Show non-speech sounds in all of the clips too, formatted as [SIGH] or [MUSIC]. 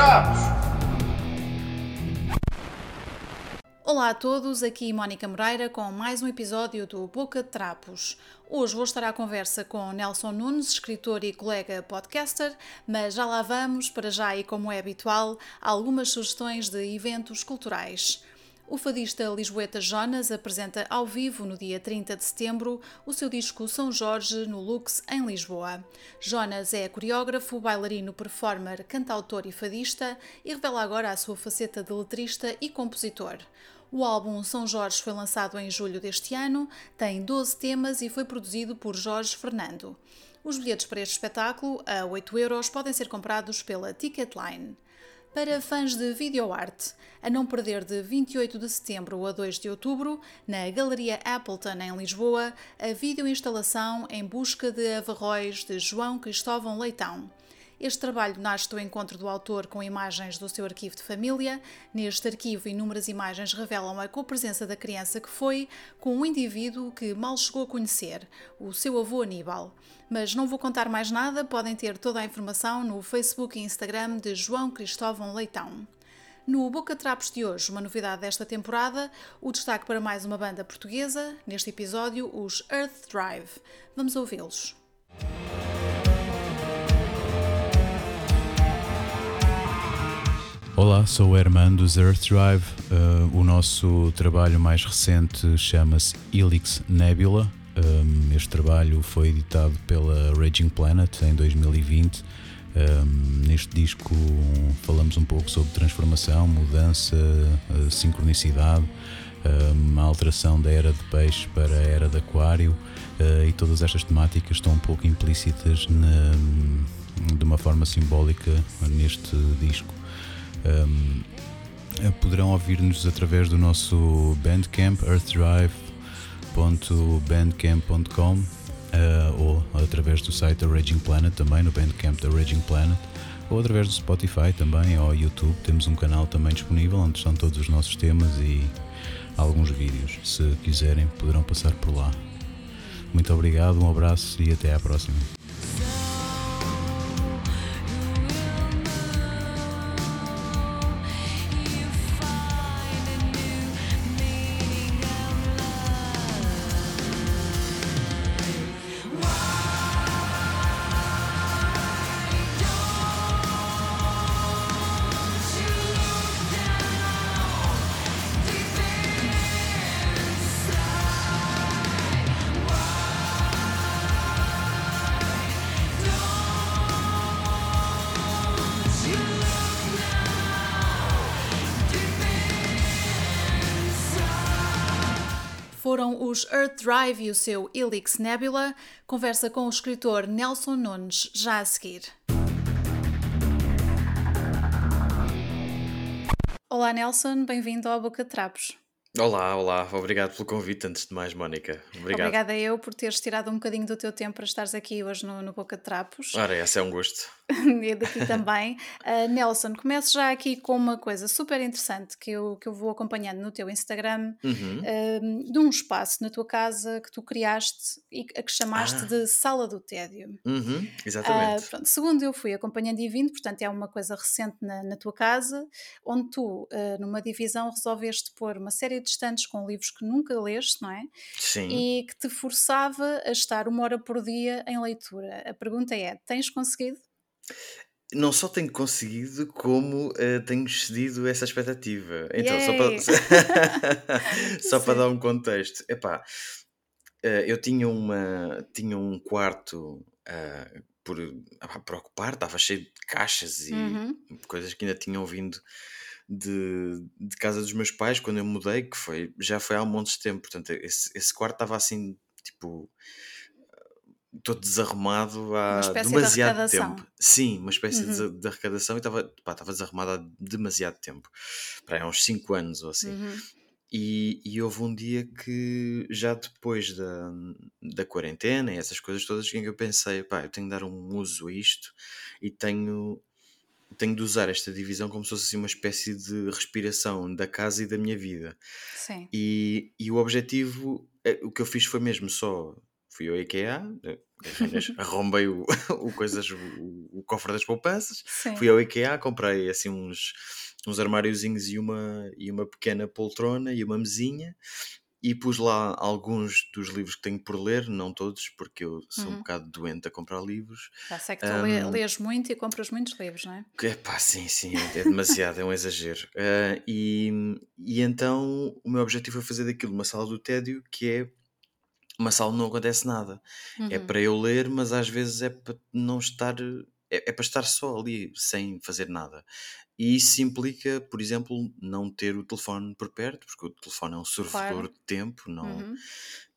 Trapos! Olá a todos, aqui Mónica Moreira com mais um episódio do Boca de Trapos. Hoje vou estar à conversa com Nelson Nunes, escritor e colega podcaster, mas já lá vamos, para já e como é habitual, algumas sugestões de eventos culturais. O fadista lisboeta Jonas apresenta ao vivo no dia 30 de setembro o seu disco São Jorge no Lux em Lisboa. Jonas é coreógrafo, bailarino, performer, cantautor e fadista e revela agora a sua faceta de letrista e compositor. O álbum São Jorge foi lançado em julho deste ano, tem 12 temas e foi produzido por Jorge Fernando. Os bilhetes para este espetáculo, a 8 euros, podem ser comprados pela Ticketline. Para fãs de videoarte, a não perder de 28 de setembro a 2 de outubro, na Galeria Appleton em Lisboa, a videoinstalação Em Busca de Averróis de João Cristóvão Leitão. Este trabalho nasce do encontro do autor com imagens do seu arquivo de família. Neste arquivo, inúmeras imagens revelam a copresença da criança que foi com um indivíduo que mal chegou a conhecer, o seu avô Aníbal. Mas não vou contar mais nada, podem ter toda a informação no Facebook e Instagram de João Cristóvão Leitão. No Boca Trapos de hoje, uma novidade desta temporada, o destaque para mais uma banda portuguesa, neste episódio, os Earth Drive. Vamos ouvi-los. Olá, sou o Herman dos Earth Drive. Uh, o nosso trabalho mais recente chama-se Helix Nebula. Um, este trabalho foi editado pela Raging Planet em 2020. Um, neste disco falamos um pouco sobre transformação, mudança, uh, sincronicidade, um, a alteração da era de peixe para a era de aquário uh, e todas estas temáticas estão um pouco implícitas na, de uma forma simbólica neste disco. Um, poderão ouvir-nos através do nosso Bandcamp, earthdrive.bandcamp.com uh, ou através do site da Raging Planet também, no Bandcamp da Raging Planet ou através do Spotify também ou YouTube. Temos um canal também disponível onde estão todos os nossos temas e alguns vídeos. Se quiserem, poderão passar por lá. Muito obrigado, um abraço e até à próxima. Foram os Earth Drive e o seu Helix Nebula. Conversa com o escritor Nelson Nunes, já a seguir. Olá Nelson, bem-vindo ao Boca de Trapos. Olá, olá, obrigado pelo convite, antes de mais, Mónica. Obrigado. Obrigada eu por teres tirado um bocadinho do teu tempo para estares aqui hoje no, no Boca de Trapos. Ora, esse é um gosto. [LAUGHS] daqui também. Uh, Nelson, começo já aqui com uma coisa super interessante que eu, que eu vou acompanhando no teu Instagram, uhum. uh, de um espaço na tua casa que tu criaste e a que chamaste ah. de Sala do Tédio. Uhum, exatamente. Uh, pronto, segundo eu fui acompanhando e vindo, portanto é uma coisa recente na, na tua casa, onde tu, numa divisão, resolveste pôr uma série de estantes com livros que nunca leste, não é? Sim. E que te forçava a estar uma hora por dia em leitura. A pergunta é: tens conseguido? Não só tenho conseguido, como uh, tenho excedido essa expectativa. Então, só para, [LAUGHS] só para dar um contexto, epá, uh, eu tinha, uma, tinha um quarto uh, por, por ocupar, estava cheio de caixas e uhum. coisas que ainda tinham vindo de, de casa dos meus pais quando eu mudei, que foi, já foi há um monte de tempo. Portanto, esse, esse quarto estava assim, tipo, todo desarrumado há demasiado de tempo. Sim, uma espécie uhum. de, de, arrecadação e estava, pá, estava desarrumado há demasiado tempo. Para há uns 5 anos ou assim. Uhum. E, e, houve um dia que, já depois da, da quarentena e essas coisas todas, em que eu pensei, pá, eu tenho de dar um uso a isto e tenho tenho de usar esta divisão como se fosse assim uma espécie de respiração da casa e da minha vida. Sim. E, e o objetivo, eh, o que eu fiz foi mesmo só, fui ao IKEA, eh, [LAUGHS] arrombei o, [LAUGHS] o, coisas, o, o, cofre das poupanças, Sim. fui ao IKEA, comprei assim uns, uns armáriozinhos e uma, e uma pequena poltrona e uma mesinha e pus lá alguns dos livros que tenho por ler, não todos, porque eu sou um Uhum. bocado doente a comprar livros. Já sei que tu Ahm, lês muito e compras muitos livros, não é? É pá, sim, sim, é é demasiado, é um exagero. Ah, e, e então o meu objetivo é fazer daquilo uma sala do tédio que é uma sala não acontece nada. É Uhum. para eu ler, mas às vezes é para não estar. É, é para estar só ali, sem fazer nada. E isso implica, por exemplo, não ter o telefone por perto, porque o telefone é um Claro. de tempo, não. Uhum.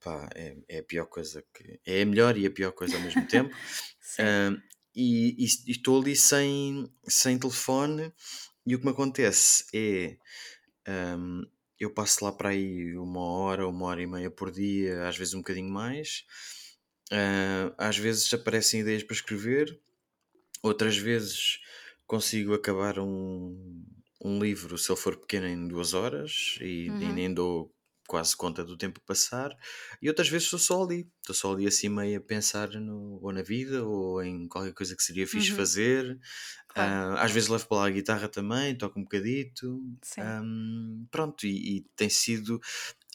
Pá, é, é a pior coisa que. É a melhor e a pior coisa ao mesmo tempo. [LAUGHS] Ah, e, e- e estou ali sem, sem telefone, e o que me acontece é. ahm, eu passo lá para aí uma hora, uma hora e meia por dia, às vezes um bocadinho mais. Ah, às vezes aparecem ideias para escrever, outras vezes consigo acabar um, um livro, se ele for pequeno, em duas horas e, e Uhum. nem dou quase conta do tempo passar. E outras vezes estou só ali, estou só ali assim meio a pensar no, ou na vida ou em qualquer coisa que seria fixe Uhum. fazer. Claro. Ah, às vezes levo para lá a guitarra também, toco um bocadito. Sim. Ahm, pronto, e, e tem sido,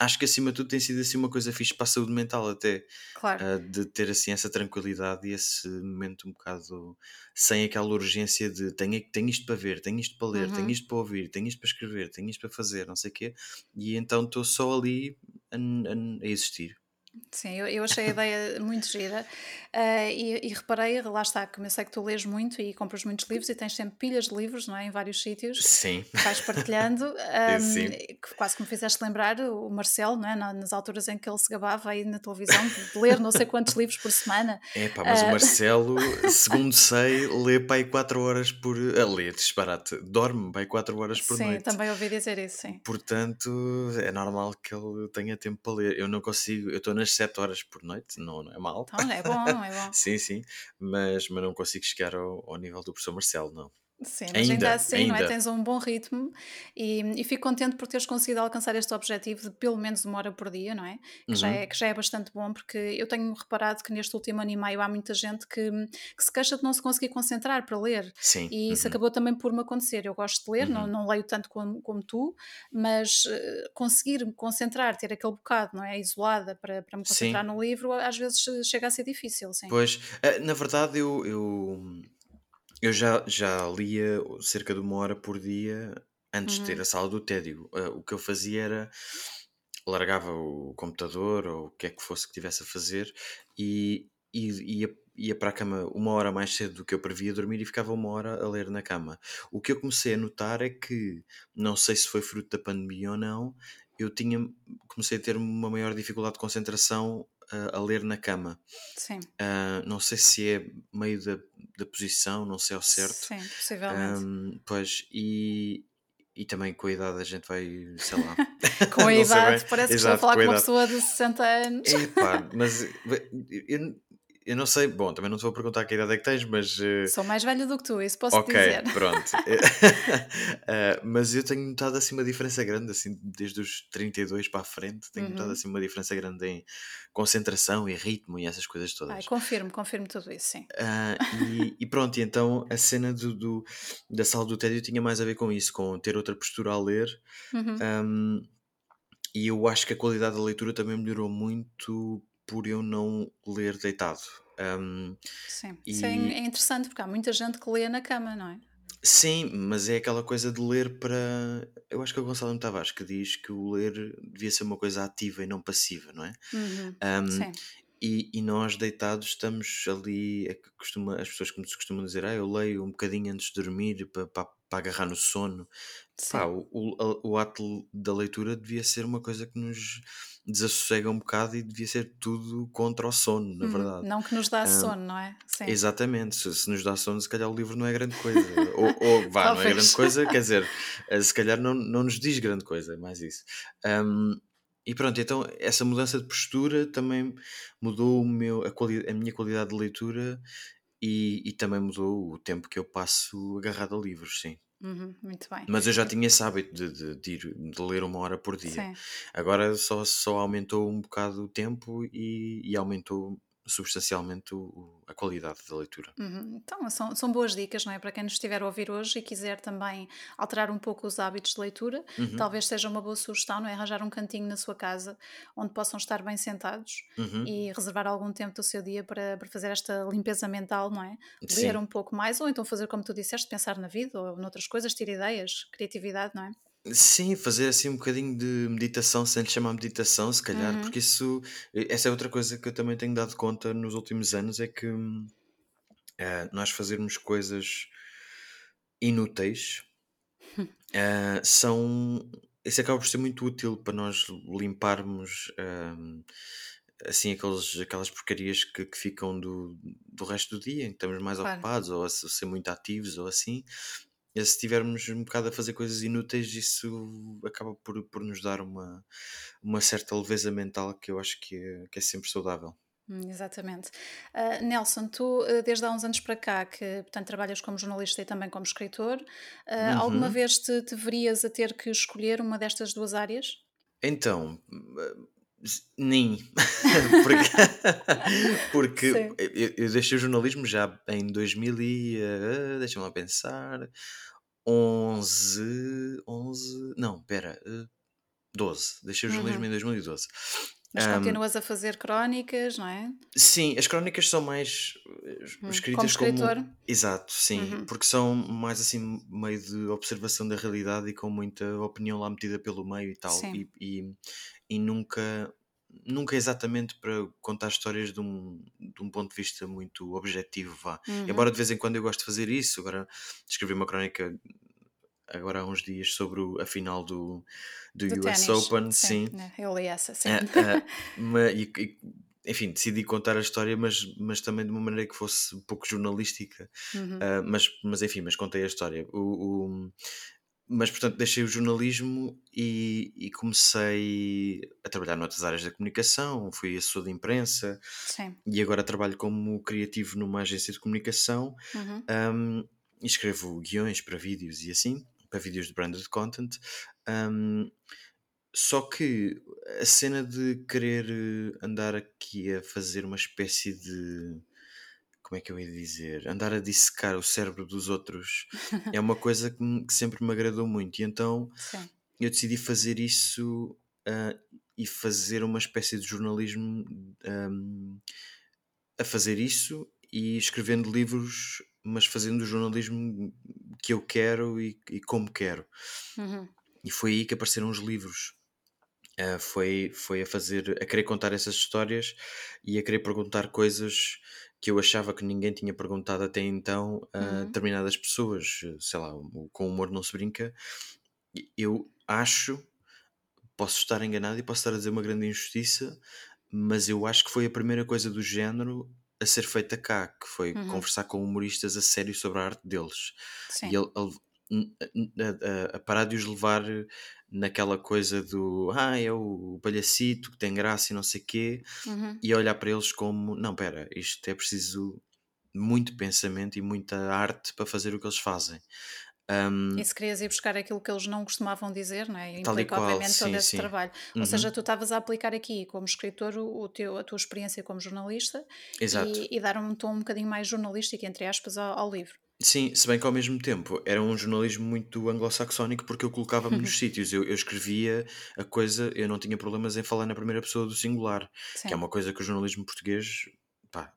acho que acima de tudo tem sido assim uma coisa fixe para a saúde mental até, Claro. ah, de ter assim essa tranquilidade e esse momento um bocado sem aquela urgência de tenho, tenho isto para ver, tenho isto para ler, tenho Uhum. isto para ouvir, tenho isto para escrever, tenho isto para fazer, não sei o quê, e então estou só ali a, a- a existir. Sim, eu, eu achei a ideia muito gira eh, e, e reparei, lá está, como eu sei que tu lês muito e compras muitos livros e tens sempre pilhas de livros, não é? Em vários sítios, Sim, que vais partilhando, [LAUGHS] sim. ahm, que quase que me fizeste lembrar o Marcelo, não é? Na- nas alturas em que ele se gabava aí na televisão de ler não sei quantos livros por semana. É pá, mas o Ah, Marcelo, [LAUGHS] segundo sei, lê para aí 4 horas por. A ler, disparate. Dorme aí 4 horas por sim, noite. também ouvi dizer isso, sim. Portanto, é normal que ele tenha tempo para ler. Eu não consigo, eu estou nas 7 horas por noite, não, não é mal. Então, é [LAUGHS] bom, é bom. sim, sim, mas, mas não consigo chegar ao, ao nível do professor Marcelo, não. Sim, mas ainda, Ainda, assim, não é? ainda. Tens um bom ritmo e, e fico contente por teres conseguido alcançar este objetivo de pelo menos uma hora por dia, não é? Que já Uhum. é, que já é bastante bom, porque eu tenho reparado que neste último ano e meio há muita gente que, que se queixa de não se conseguir concentrar para ler. Sim. E isso uhum, acabou também por me acontecer. Eu gosto de ler, não, uhum. não leio tanto como, como tu, mas eh, conseguir me concentrar, ter aquele bocado, não é? Isolada para, para me concentrar Sim, no livro, às vezes eh, chega a ser difícil, sim. pois, eh, na verdade, eu, eu, eu já, já lia cerca de uma hora por dia antes de ter Uhum, a sala do tédio. Eh, o que eu fazia era largava o computador ou o que é que fosse que estivesse a fazer e, e ia, ia para a cama uma hora mais cedo do que eu previa dormir e ficava uma hora a ler na cama. O que eu comecei a notar é que, não sei se foi fruto da pandemia ou não, eu tinha, comecei a ter uma maior dificuldade de concentração ah, a ler na cama. sim, Ah, não sei se é meio da, da posição, não sei ao certo. sim, possivelmente. Ahm, pois, e, e também com a idade a gente vai, sei lá, [LAUGHS] [LAUGHS] Com a idade, parece que estou a Exato, falar com com uma pessoa de 60 anos. Epá, [LAUGHS] mas eu, eu não sei, bom, também não te vou perguntar que idade é que tens, mas eh, Sou mais velha do que tu, isso posso ok, dizer. [LAUGHS] pronto. [LAUGHS] Eh, mas eu tenho notado assim uma diferença grande, assim, desde os 32 para a frente, tenho notado Uhum. assim uma diferença grande em concentração e ritmo e essas coisas Ai, todas. confirmo, confirmo tudo isso, sim. Ah, e, e pronto, e então a cena do, do- da sala do tédio tinha mais a ver com isso, com ter outra postura a ler. Uhum. Ahm, e eu acho que a qualidade da leitura também melhorou muito por eu não ler deitado. Ahm, Sim, isso é, e é interessante porque há muita gente que lê na cama, não é? sim, mas é aquela coisa de ler para. Eu acho que é o Gonçalo. Tavares que diz que o ler devia ser uma coisa ativa e não passiva, não é? Uhum. Ahm, Sim, e, e nós deitados estamos ali, é que costuma, as pessoas que nos costumam dizer, ah, eu leio um bocadinho antes de dormir para, para, para agarrar no sono. Pá, o, o, o ato da leitura devia ser uma coisa que nos desassossega um bocado e devia ser tudo contra o sono, na Uhum. verdade. Não que nos dá Ah, sono, não é? Sim, exatamente, se, se nos dá sono, se calhar o livro não é grande coisa. ou, ou [LAUGHS] vá, não é grande talvez. coisa, quer dizer, [LAUGHS] eh, se calhar não, não nos diz grande coisa, é mais isso. Ahm, e pronto, então essa mudança de postura também mudou o meu, a, a minha qualidade de leitura e, e também mudou o tempo que eu passo agarrado a livros, sim. Uhum, muito bem. Mas eu já tinha esse hábito de, de, de ir- de ler uma hora por dia. Sim, Agora só, só aumentou um bocado o tempo e, e aumentou substancialmente o, a qualidade da leitura. Uhum. Então, são, são boas dicas, não é? Para quem nos estiver a ouvir hoje e quiser também alterar um pouco os hábitos de leitura, uhum. talvez seja uma boa sugestão, não é? Arranjar um cantinho na sua casa onde possam estar bem sentados uhum. e reservar algum tempo do seu dia para, para fazer esta limpeza mental, não é? Ler um pouco mais, ou então fazer como tu disseste, pensar na vida ou noutras coisas, ter ideias, criatividade, não é? Sim, fazer assim um bocadinho de meditação, sem lhe chamar meditação, se calhar, Uhum. porque isso, essa é outra coisa que eu também tenho dado conta nos últimos anos, é que eh, nós fazermos coisas inúteis [LAUGHS] eh, são. Isso acaba por ser muito útil para nós limparmos ehm, assim aqueles, aquelas porcarias que, que ficam do, do resto do dia, em que estamos mais Claro. ocupados ou a ser muito ativos ou assim se estivermos um bocado a fazer coisas inúteis, isso acaba por, por nos dar uma, uma certa leveza mental que eu acho que é, que é sempre saudável. Hum, exatamente. Uh, Nelson, tu uh, desde há uns anos para cá que portanto, trabalhas como jornalista e também como escritor, uh, uhum. alguma vez te, te verias a ter que escolher uma destas duas áreas? Então, nem. [LAUGHS] porque [LAUGHS] porque eu, eu, deixei o jornalismo já em 2000 e. Uh, Deixa-me lá pensar. 11. 11. Não, pera. Uh, 12. Deixei o jornalismo uhum. em 2012. Mas um, continuas a fazer crónicas, não é? Sim, as crónicas são mais hum, escritas como, escritor. como... Exato, sim, uhum. porque são mais assim meio de observação da realidade e com muita opinião lá metida pelo meio e tal. E, e, e, nunca nunca exatamente para contar histórias de um, de um ponto de vista muito objetivo, vá. Uhum. Embora de vez em quando eu gosto de fazer isso, agora escrevi uma crónica agora há uns dias sobre a final do, do, do US Open, sim. sim. Né, eu li essa, sim. [LAUGHS] Uh, e, e, enfim, decidi contar a história, mas, mas também de uma maneira que fosse um pouco jornalística. Uhum. Uh, mas, mas enfim, mas contei a história. O, o, mas portanto deixei o jornalismo e, e, comecei a trabalhar noutras áreas da comunicação, fui assessor de imprensa Sim. e agora trabalho como criativo numa agência de comunicação uhum. um, e escrevo guiões para vídeos e assim, para vídeos de branded content. Um, só que a cena de querer andar aqui a fazer uma espécie de como é que eu ia dizer? Andar a dissecar o cérebro dos outros [LAUGHS] é uma coisa que, que, sempre me agradou muito. E então Sim. eu decidi fazer isso uh, e fazer uma espécie de jornalismo um, a fazer isso e escrevendo livros, mas fazendo o jornalismo que eu quero e, e como quero. Uhum. E foi aí que apareceram os livros. Uh, foi, foi a fazer, a querer contar essas histórias e a querer perguntar coisas que eu achava que ninguém tinha perguntado até então a uhum. determinadas pessoas. Sei lá, com humor não se brinca. Eu acho, posso estar enganado e posso estar a dizer uma grande injustiça, mas eu acho que foi a primeira coisa do género a ser feita cá, que foi uhum. conversar com humoristas a sério sobre a arte deles. Sim. E ele, ele a, a, a, parar de os levar naquela coisa do ah, é o palhacito que tem graça e não sei quê, uhum. e olhar para eles como não, pera, isto é preciso muito pensamento e muita arte para fazer o que eles fazem. Um, e se querias ir buscar aquilo que eles não costumavam dizer, não é? E implica, qual, obviamente, sim, todo esse sim. trabalho. Uhum. Ou seja, tu estavas a aplicar aqui, como escritor, o, teu, a tua experiência como jornalista e, e, dar um tom um bocadinho mais jornalístico, entre aspas, ao, ao livro. Sim, se bem que ao mesmo tempo era um jornalismo muito anglo-saxónico porque eu colocava-me nos sítios, eu, eu escrevia a coisa, eu não tinha problemas em falar na primeira pessoa do singular, que é uma coisa que o jornalismo português pá,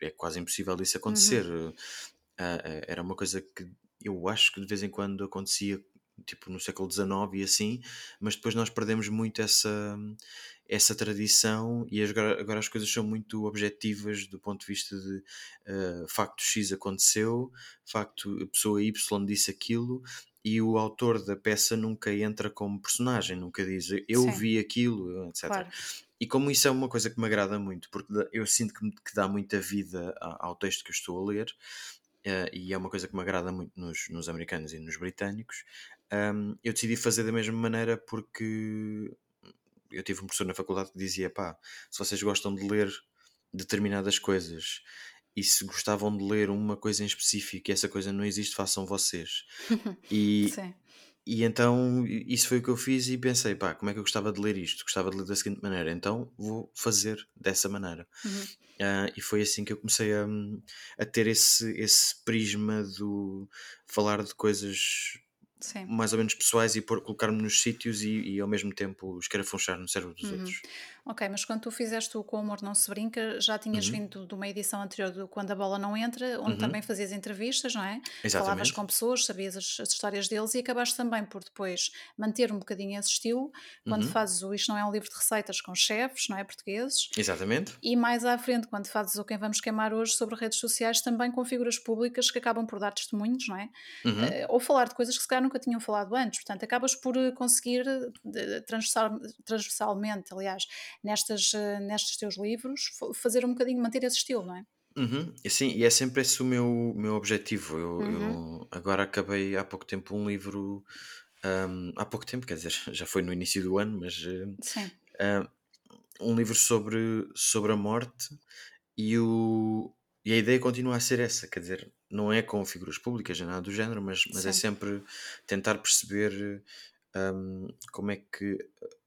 é quase impossível disso acontecer. Uhum. Uh, uh, era uma coisa que eu acho que de vez em quando acontecia tipo no século XIX e assim, mas depois nós perdemos muito essa, essa tradição e agora, agora as coisas são muito objetivas do ponto de vista de uh, facto X aconteceu, facto pessoa Y disse aquilo e o autor da peça nunca entra como personagem, nunca diz eu Sim. vi aquilo, etc. Claro. E como isso é uma coisa que me agrada muito, porque eu sinto que, que dá muita vida ao texto que eu estou a ler, uh, e é uma coisa que me agrada muito nos, nos americanos e nos britânicos, um, eu decidi fazer da mesma maneira porque eu tive um professor na faculdade que dizia: pá, se vocês gostam de ler determinadas coisas e se gostavam de ler uma coisa em específico e essa coisa não existe, façam vocês. [LAUGHS] E, e então isso foi o que eu fiz e pensei, pá, como é que eu gostava de ler isto? Gostava de ler da seguinte maneira, então vou fazer dessa maneira. Uhum. Uh, e foi assim que eu comecei a, a ter esse, esse prisma do falar de coisas Sim. mais ou menos pessoais e colocar-me nos sítios e, e, ao mesmo tempo escarafunchar no cérebro dos uhum. outros. Ok, mas quando tu fizeste o Com o Amor Não Se Brinca, já tinhas uhum. vindo de uma edição anterior do Quando a Bola Não Entra, onde uhum. também fazias entrevistas, não é? Exatamente. Falavas com pessoas, sabias as, as, histórias deles e acabaste também por depois manter um bocadinho esse estilo, quando uhum. fazes o Isto Não é um livro de receitas com chefes, não é? Portugueses. Exatamente. E mais à frente, quando fazes o Quem Vamos Queimar Hoje sobre redes sociais, também com figuras públicas que acabam por dar testemunhos, não é? Uh, ou falar de coisas que se calhar nunca tinham falado antes. Portanto, acabas por eh, conseguir transversal, transversalmente, aliás, nestas nestes teus livros, fazer um bocadinho, manter esse estilo, não é? Uhum. Sim, e é sempre esse o meu, meu objetivo. Eu, uhum. eu agora acabei há pouco tempo um livro, um, há pouco tempo, quer dizer, [LAUGHS] já foi no início do ano, mas uh, um livro sobre, sobre a morte e, o, e a ideia continua a ser essa, quer dizer, não é com figuras públicas, nem nada do género, mas, mas é sempre tentar perceber um, como é que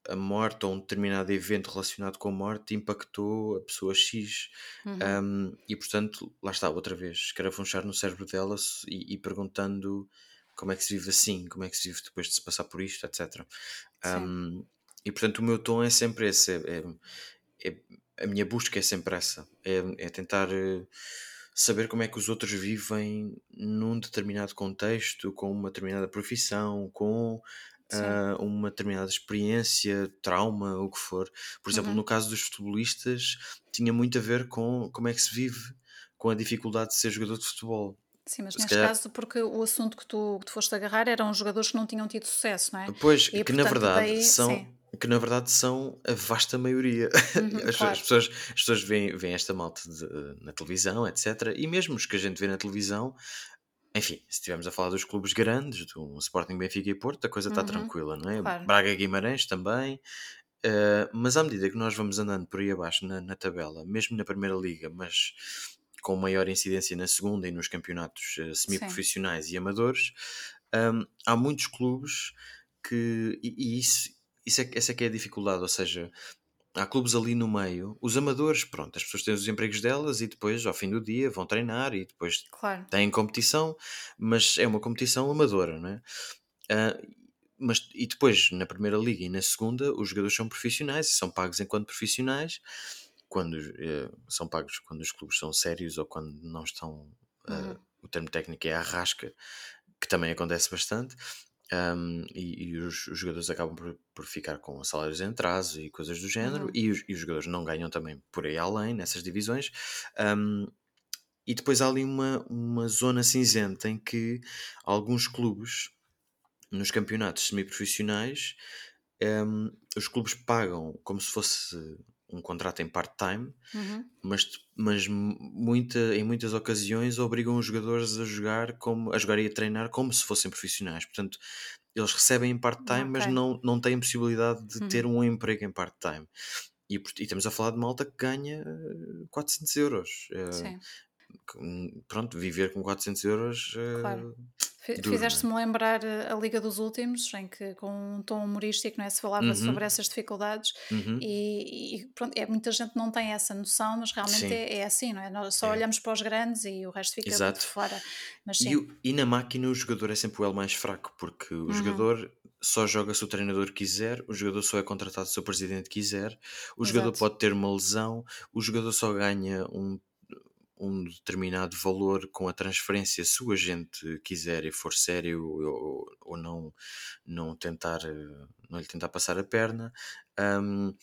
a morte ou um determinado evento relacionado com a morte impactou a pessoa X. Uhum. um, e portanto lá está outra vez escarafunchar no cérebro dela e, e, perguntando como é que se vive assim como é que se vive depois de se passar por isto etc um, e portanto o meu tom é sempre esse é, é, é, a minha busca é sempre essa é, é tentar uh, saber como é que os outros vivem num determinado contexto com uma determinada profissão com uh, uma determinada experiência, trauma, o que for. Por exemplo, uhum. no caso dos futebolistas, tinha muito a ver com como é que se vive com a dificuldade de ser jogador de futebol. Sim, mas Se neste calhar... caso, porque o assunto que tu, que tu foste agarrar eram jogadores que não tinham tido sucesso, não é? Pois, e, que portanto, na verdade daí, são. Sim. Que na verdade são a vasta maioria. Uhum, [LAUGHS] as, claro. as, pessoas, as pessoas veem, veem esta malta de, na televisão, etc. E mesmo os que a gente vê na televisão, enfim, se estivermos a falar dos clubes grandes, do Sporting, Benfica e Porto, a coisa está uhum, tranquila, não é? Claro. Braga Guimarães também. Uh, mas à medida que nós vamos andando por aí abaixo na, na, tabela, mesmo na Primeira Liga, mas com maior incidência na segunda e nos campeonatos uh, semiprofissionais e amadores, um, há muitos clubes que. E, e isso, isso é, essa é que é a dificuldade, ou seja, há clubes ali no meio. Os amadores, pronto, as pessoas têm os empregos delas e depois, ao fim do dia, vão treinar e depois claro. têm competição, mas é uma competição amadora, não é? Uh, mas, e depois, na primeira liga e na segunda, os jogadores são profissionais e são pagos enquanto profissionais. Quando uh, são pagos quando os clubes são sérios ou quando não estão. Uh, uhum. O termo técnico é arrasca, que também acontece bastante. Um, e, e os, os, jogadores acabam por, por, ficar com salários em atraso e coisas do género, uhum. e, os, e, os, jogadores não ganham também por aí além nessas divisões. Um, e depois há ali uma, uma zona cinzenta em que alguns clubes nos campeonatos semiprofissionais um, os clubes pagam como se fosse um contrato em part-time, uhum. mas, mas muita, em muitas ocasiões obrigam os jogadores a jogar como a jogar e a treinar como se fossem profissionais. Portanto, eles recebem em part-time, okay. mas não, não têm possibilidade de uhum. ter um emprego em part-time. E, e, estamos a falar de malta que ganha 400 euros. Eh, Sim. Pronto, viver com 400 euros. Eh, claro. Fizeste-me lembrar eh, a Liga dos Últimos, em que com um tom humorístico não é, se falava uhum. sobre essas dificuldades uhum. e, e, pronto, é, muita gente não tem essa noção, mas realmente é, é, assim, não é? Nós só é. olhamos para os grandes e o resto fica Exato. fora. Mas, e, o, e, na máquina o jogador é sempre o elo mais fraco, porque o uhum. jogador só joga se o treinador quiser, o jogador só é contratado se o presidente quiser, o Exato. jogador pode ter uma lesão, o jogador só ganha um um determinado valor com a transferência se o agente quiser e for sério ou, ou não, não tentar não lhe tentar passar a perna um,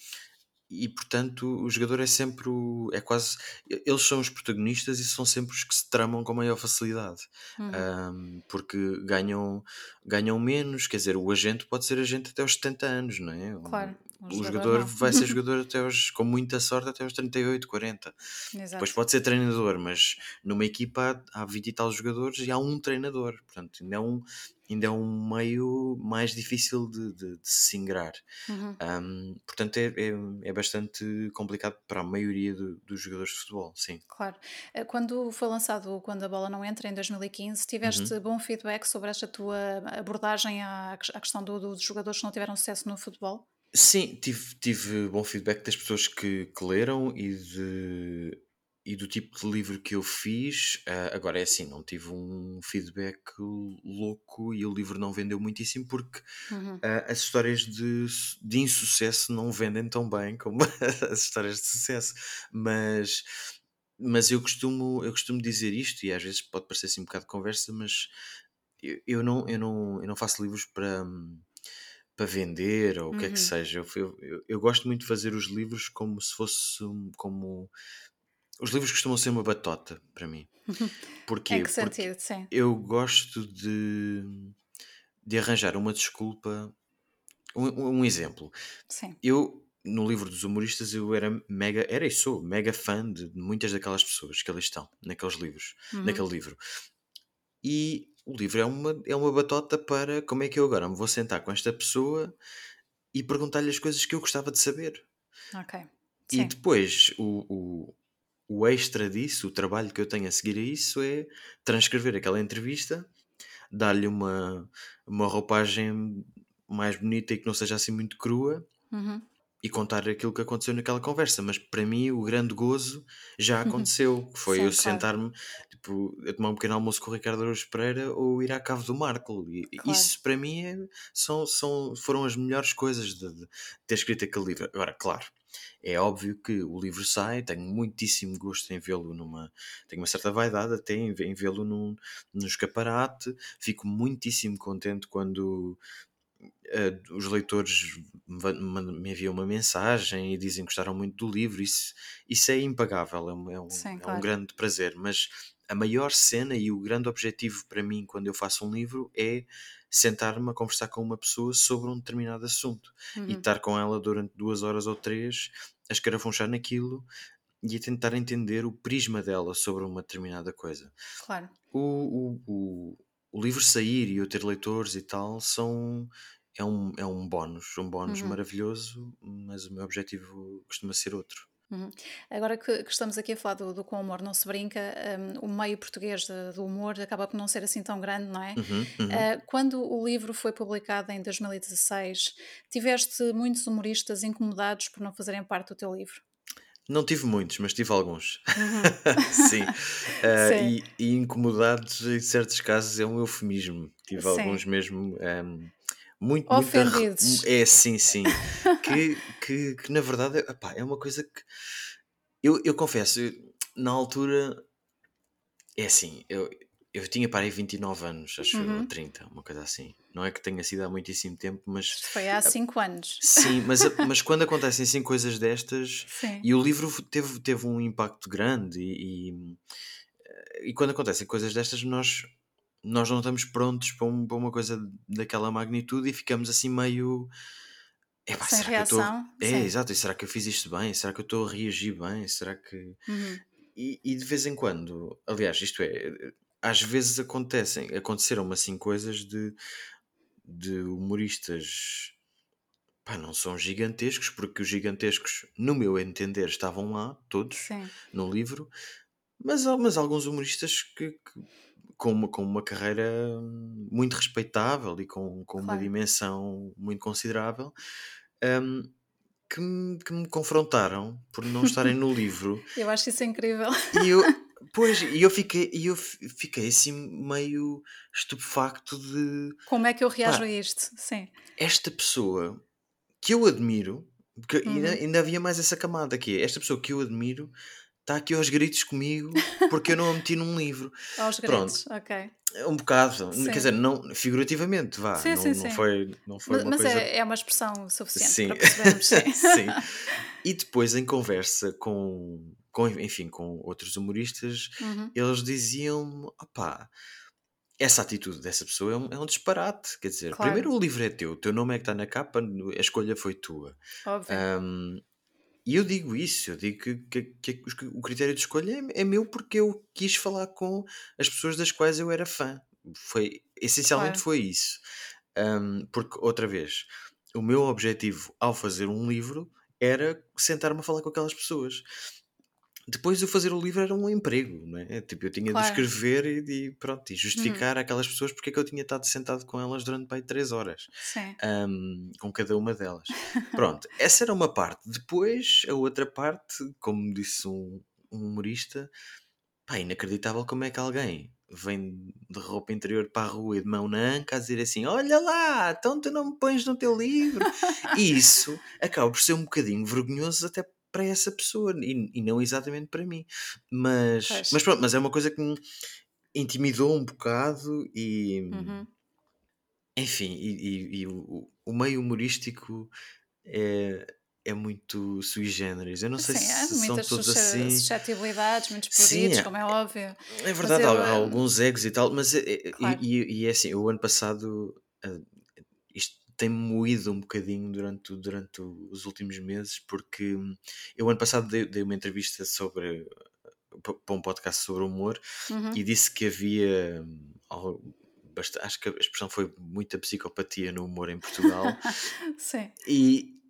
e portanto o jogador é sempre o, é quase eles são os protagonistas e são sempre os que se tramam com maior facilidade uhum. um, porque ganham ganham menos quer dizer o agente pode ser agente até aos 70 anos não é claro o, o jogador, vai ser [LAUGHS] jogador até aos, com muita sorte até aos 38, 40. Exato. Depois pode ser treinador, mas numa equipa há, há 20 e tal jogadores e há um treinador. Portanto, ainda é um, ainda é um meio mais difícil de, de, de se ingrar. Uhum. Um, portanto, é, é, é, bastante complicado para a maioria do, dos jogadores de futebol, sim. Claro. Eh, quando foi lançado Quando a Bola Não Entra, em 2015, tiveste uhum. bom feedback sobre esta tua abordagem à, à questão do, dos jogadores que não tiveram sucesso no futebol? Sim, tive, tive bom feedback das pessoas que, que leram e, de, e do tipo de livro que eu fiz. Uh, agora é assim, não tive um feedback louco e o livro não vendeu muitíssimo porque uhum. uh, as histórias de, de insucesso não vendem tão bem como [LAUGHS] as histórias de sucesso. Mas mas eu costumo, eu costumo dizer isto, e às vezes pode parecer assim um bocado de conversa, mas eu, eu, não, eu, não, eu não faço livros para, para vender ou o que é que uhum. seja. Eu, eu, eu, gosto muito de fazer os livros como se fosse como. Os livros costumam ser uma batota para mim. [LAUGHS] Porquê? em que sentido? Sim. Eu gosto de, de arranjar uma desculpa. Um, um exemplo. Sim. Eu no livro dos humoristas eu era mega, era e sou mega fã de muitas daquelas pessoas que ali estão, naqueles livros, uhum. naquele livro. E o livro é uma, é uma batota para como é que eu agora me vou sentar com esta pessoa e perguntar-lhe as coisas que eu gostava de saber. Ok. Sim. E depois o, o, o extra disso, o trabalho que eu tenho a seguir a isso é transcrever aquela entrevista, dar-lhe uma, uma roupagem mais bonita e que não seja assim muito crua. Uhum e contar aquilo que aconteceu naquela conversa, mas para mim o grande gozo já aconteceu, que foi Sim, eu claro. sentar-me tipo, a tomar um pequeno almoço com o Ricardo Araújo Pereira ou ir à Cave do Marco. E claro. isso para mim é, são, são, foram as melhores coisas de, de, ter escrito aquele livro. Agora, claro, é óbvio que o livro sai, tenho muitíssimo gosto em vê-lo numa. Tenho uma certa vaidade até em, em vê-lo num, num escaparate, fico muitíssimo contente quando uh, os leitores me enviam uma mensagem e dizem que gostaram muito do livro, isso, isso é impagável, é um, é um, Sim, claro. é um grande prazer. Mas a maior cena e o grande objetivo para mim quando eu faço um livro é sentar-me a conversar com uma pessoa sobre um determinado assunto uhum. e estar com ela durante duas horas ou três a escarafunchar naquilo e a tentar entender o prisma dela sobre uma determinada coisa. Claro. O, o, o, o livro sair e eu ter leitores e tal são é um, é um bónus, um bónus uhum. maravilhoso, mas o meu objetivo costuma ser outro. Uhum. Agora que, que, estamos aqui a falar do, do Com Humor Não Se Brinca, um, o meio português de, do humor acaba por não ser assim tão grande, não é? Uhum. Uh, quando o livro foi publicado em 2016, tiveste muitos humoristas incomodados por não fazerem parte do teu livro? Não tive muitos, mas tive alguns. Uhum. [LAUGHS] Sim. Uh, [LAUGHS] Sim. E, e, incomodados, em certos casos, é um eufemismo. Tive Sim. alguns mesmo. Um, muito, Ofendidos. Muito é, sim, sim. [LAUGHS] que, que, que, na verdade epá, é uma coisa que. Eu, eu confesso, na altura. É assim, eu, eu tinha para aí 29 anos, acho uhum. eu, 30, uma coisa assim. Não é que tenha sido há muitíssimo tempo, mas. Foi há 5 anos. Sim, mas, [LAUGHS] mas quando acontecem assim coisas destas. Sim. E o livro teve, teve um impacto grande, e, e, e quando acontecem coisas destas, nós, nós não estamos prontos para, um, para uma coisa daquela magnitude e ficamos assim meio. Epá, Sem reação. Tô... É, exato. E será que eu fiz isto bem? Será que eu estou a reagir bem? Será que. Uhum. E, e, de vez em quando, aliás, isto é, às vezes acontecem, aconteceram-me assim coisas de, de humoristas pá, não são gigantescos, porque os gigantescos, no meu entender, estavam lá, todos, Sim. no livro, mas, mas alguns humoristas que, que com, uma, com uma carreira muito respeitável e com, com claro. uma dimensão muito considerável. Um, que me, que me confrontaram por não estarem no [LAUGHS] livro. Eu acho isso incrível. E eu, Pois, e eu fiquei, eu fiquei assim meio estupefacto de. Como é que eu reajo pá, a isto? Sim. Esta pessoa que eu admiro, porque uhum. ainda, ainda havia mais essa camada aqui, esta pessoa que eu admiro está aqui aos gritos comigo porque eu não a meti num livro. [LAUGHS] Aos gritos, Pronto. ok. Um bocado, sim. quer dizer, não, figurativamente, vá, sim, não, sim, não, foi, não foi mas, uma mas coisa... é, é uma expressão suficiente sim. para percebermos. Sim. [LAUGHS] sim. [LAUGHS] E depois, em conversa com, com, enfim, com outros humoristas, uhum. eles diziam-me, opá, essa atitude dessa pessoa é um, é um disparate. Quer dizer, claro. primeiro o livro é teu, o teu nome é que está na capa, a escolha foi tua. Óbvio. Um, e eu digo isso, eu digo que, que, que, o critério de escolha é, é, meu porque eu quis falar com as pessoas das quais eu era fã. Foi, essencialmente claro. foi isso. Um, porque, outra vez, o meu objetivo ao fazer um livro era sentar-me a falar com aquelas pessoas. Depois o fazer o livro era um emprego, não é? Tipo, eu tinha claro. de escrever e, e, pronto, e justificar uhum. aquelas pessoas porque é que eu tinha estado sentado com elas durante bem três horas. Um, com cada uma delas. pronto, essa era uma parte. Depois, a outra parte, como disse um, um humorista, pá, inacreditável como é que alguém vem de roupa interior para a rua e de mão na anca a dizer assim: Olha lá, então tu não me pões no teu livro. [LAUGHS] e isso acaba por ser um bocadinho vergonhoso até para essa pessoa e, e não exatamente para mim. Mas, mas pronto, mas é uma coisa que me intimidou um bocado e. Uhum. Enfim, e, e, e o, o, meio humorístico é, é muito sui generis. Eu não sei Sim, se são todos assim. suscetibilidades, muitos peritos, Sim, como é óbvio. É verdade, há, há, alguns egos e tal, mas é, é claro. e, e, é assim, o ano passado ah, isto tem-me moído um bocadinho durante, durante os últimos meses, porque eu ano passado dei, dei uma entrevista sobre para um podcast sobre humor uhum. e disse que havia acho que a expressão foi muita psicopatia no humor em Portugal. [LAUGHS] Sim. E,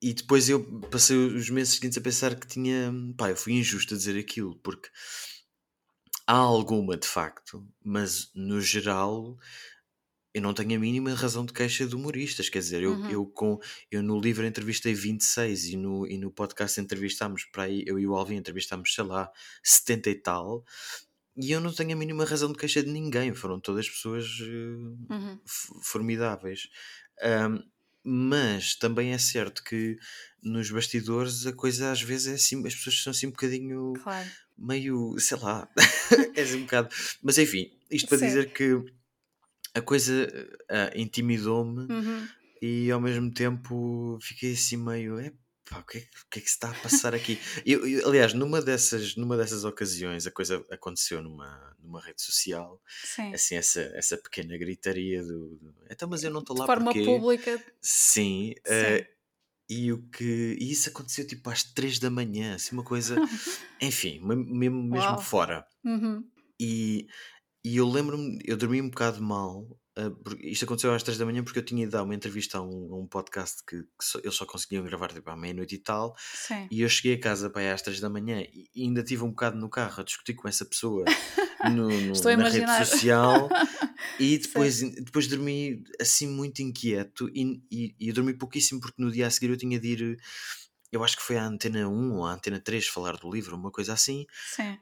e depois eu passei os meses seguintes a pensar que tinha. Pá, eu fui injusto a dizer aquilo, porque há alguma de facto, mas no geral eu não tenho a mínima razão de queixa de humoristas. Quer dizer, eu, uhum. eu, com, eu no livro entrevistei 26 e no, e no podcast entrevistámos para aí, eu e o Alvin entrevistámos, sei lá, 70 e tal. E eu não tenho a mínima razão de queixa de ninguém. Foram todas pessoas uh, uhum. formidáveis. Um, mas também é certo que nos bastidores a coisa às vezes é assim, as pessoas são assim um bocadinho claro. meio, sei lá, [LAUGHS] é assim um bocado. Mas enfim, isto para Sim. dizer que a coisa uh, intimidou-me uhum. e ao mesmo tempo fiquei assim meio. Epá, o, que é, o que é que se está a passar aqui? eu, eu, aliás, numa dessas, numa dessas ocasiões, a coisa aconteceu numa, numa rede social, Sim. assim, essa, essa pequena gritaria do, do então, mas eu não estou lá forma porque... pública. Sim, Sim. Uh, e o que e isso aconteceu tipo às 3 da manhã, assim uma coisa, [LAUGHS] enfim, mesmo, mesmo fora. Uhum. E, e eu lembro-me, eu dormi um bocado mal. Uh, isto aconteceu às 3 da manhã porque eu tinha ido dar uma entrevista a um, a um podcast que, que só, eles só conseguiam gravar tipo, à meia-noite e tal. Sim. E eu cheguei a casa para às 3 da manhã e, e ainda tive um bocado no carro a discutir com essa pessoa [LAUGHS] no, no na rede social. [LAUGHS] e depois, depois dormi assim muito inquieto e, e, e eu dormi pouquíssimo porque no dia a seguir eu tinha de ir eu acho que foi à Antena 1 ou à Antena 3 falar do livro, uma coisa assim. Sim.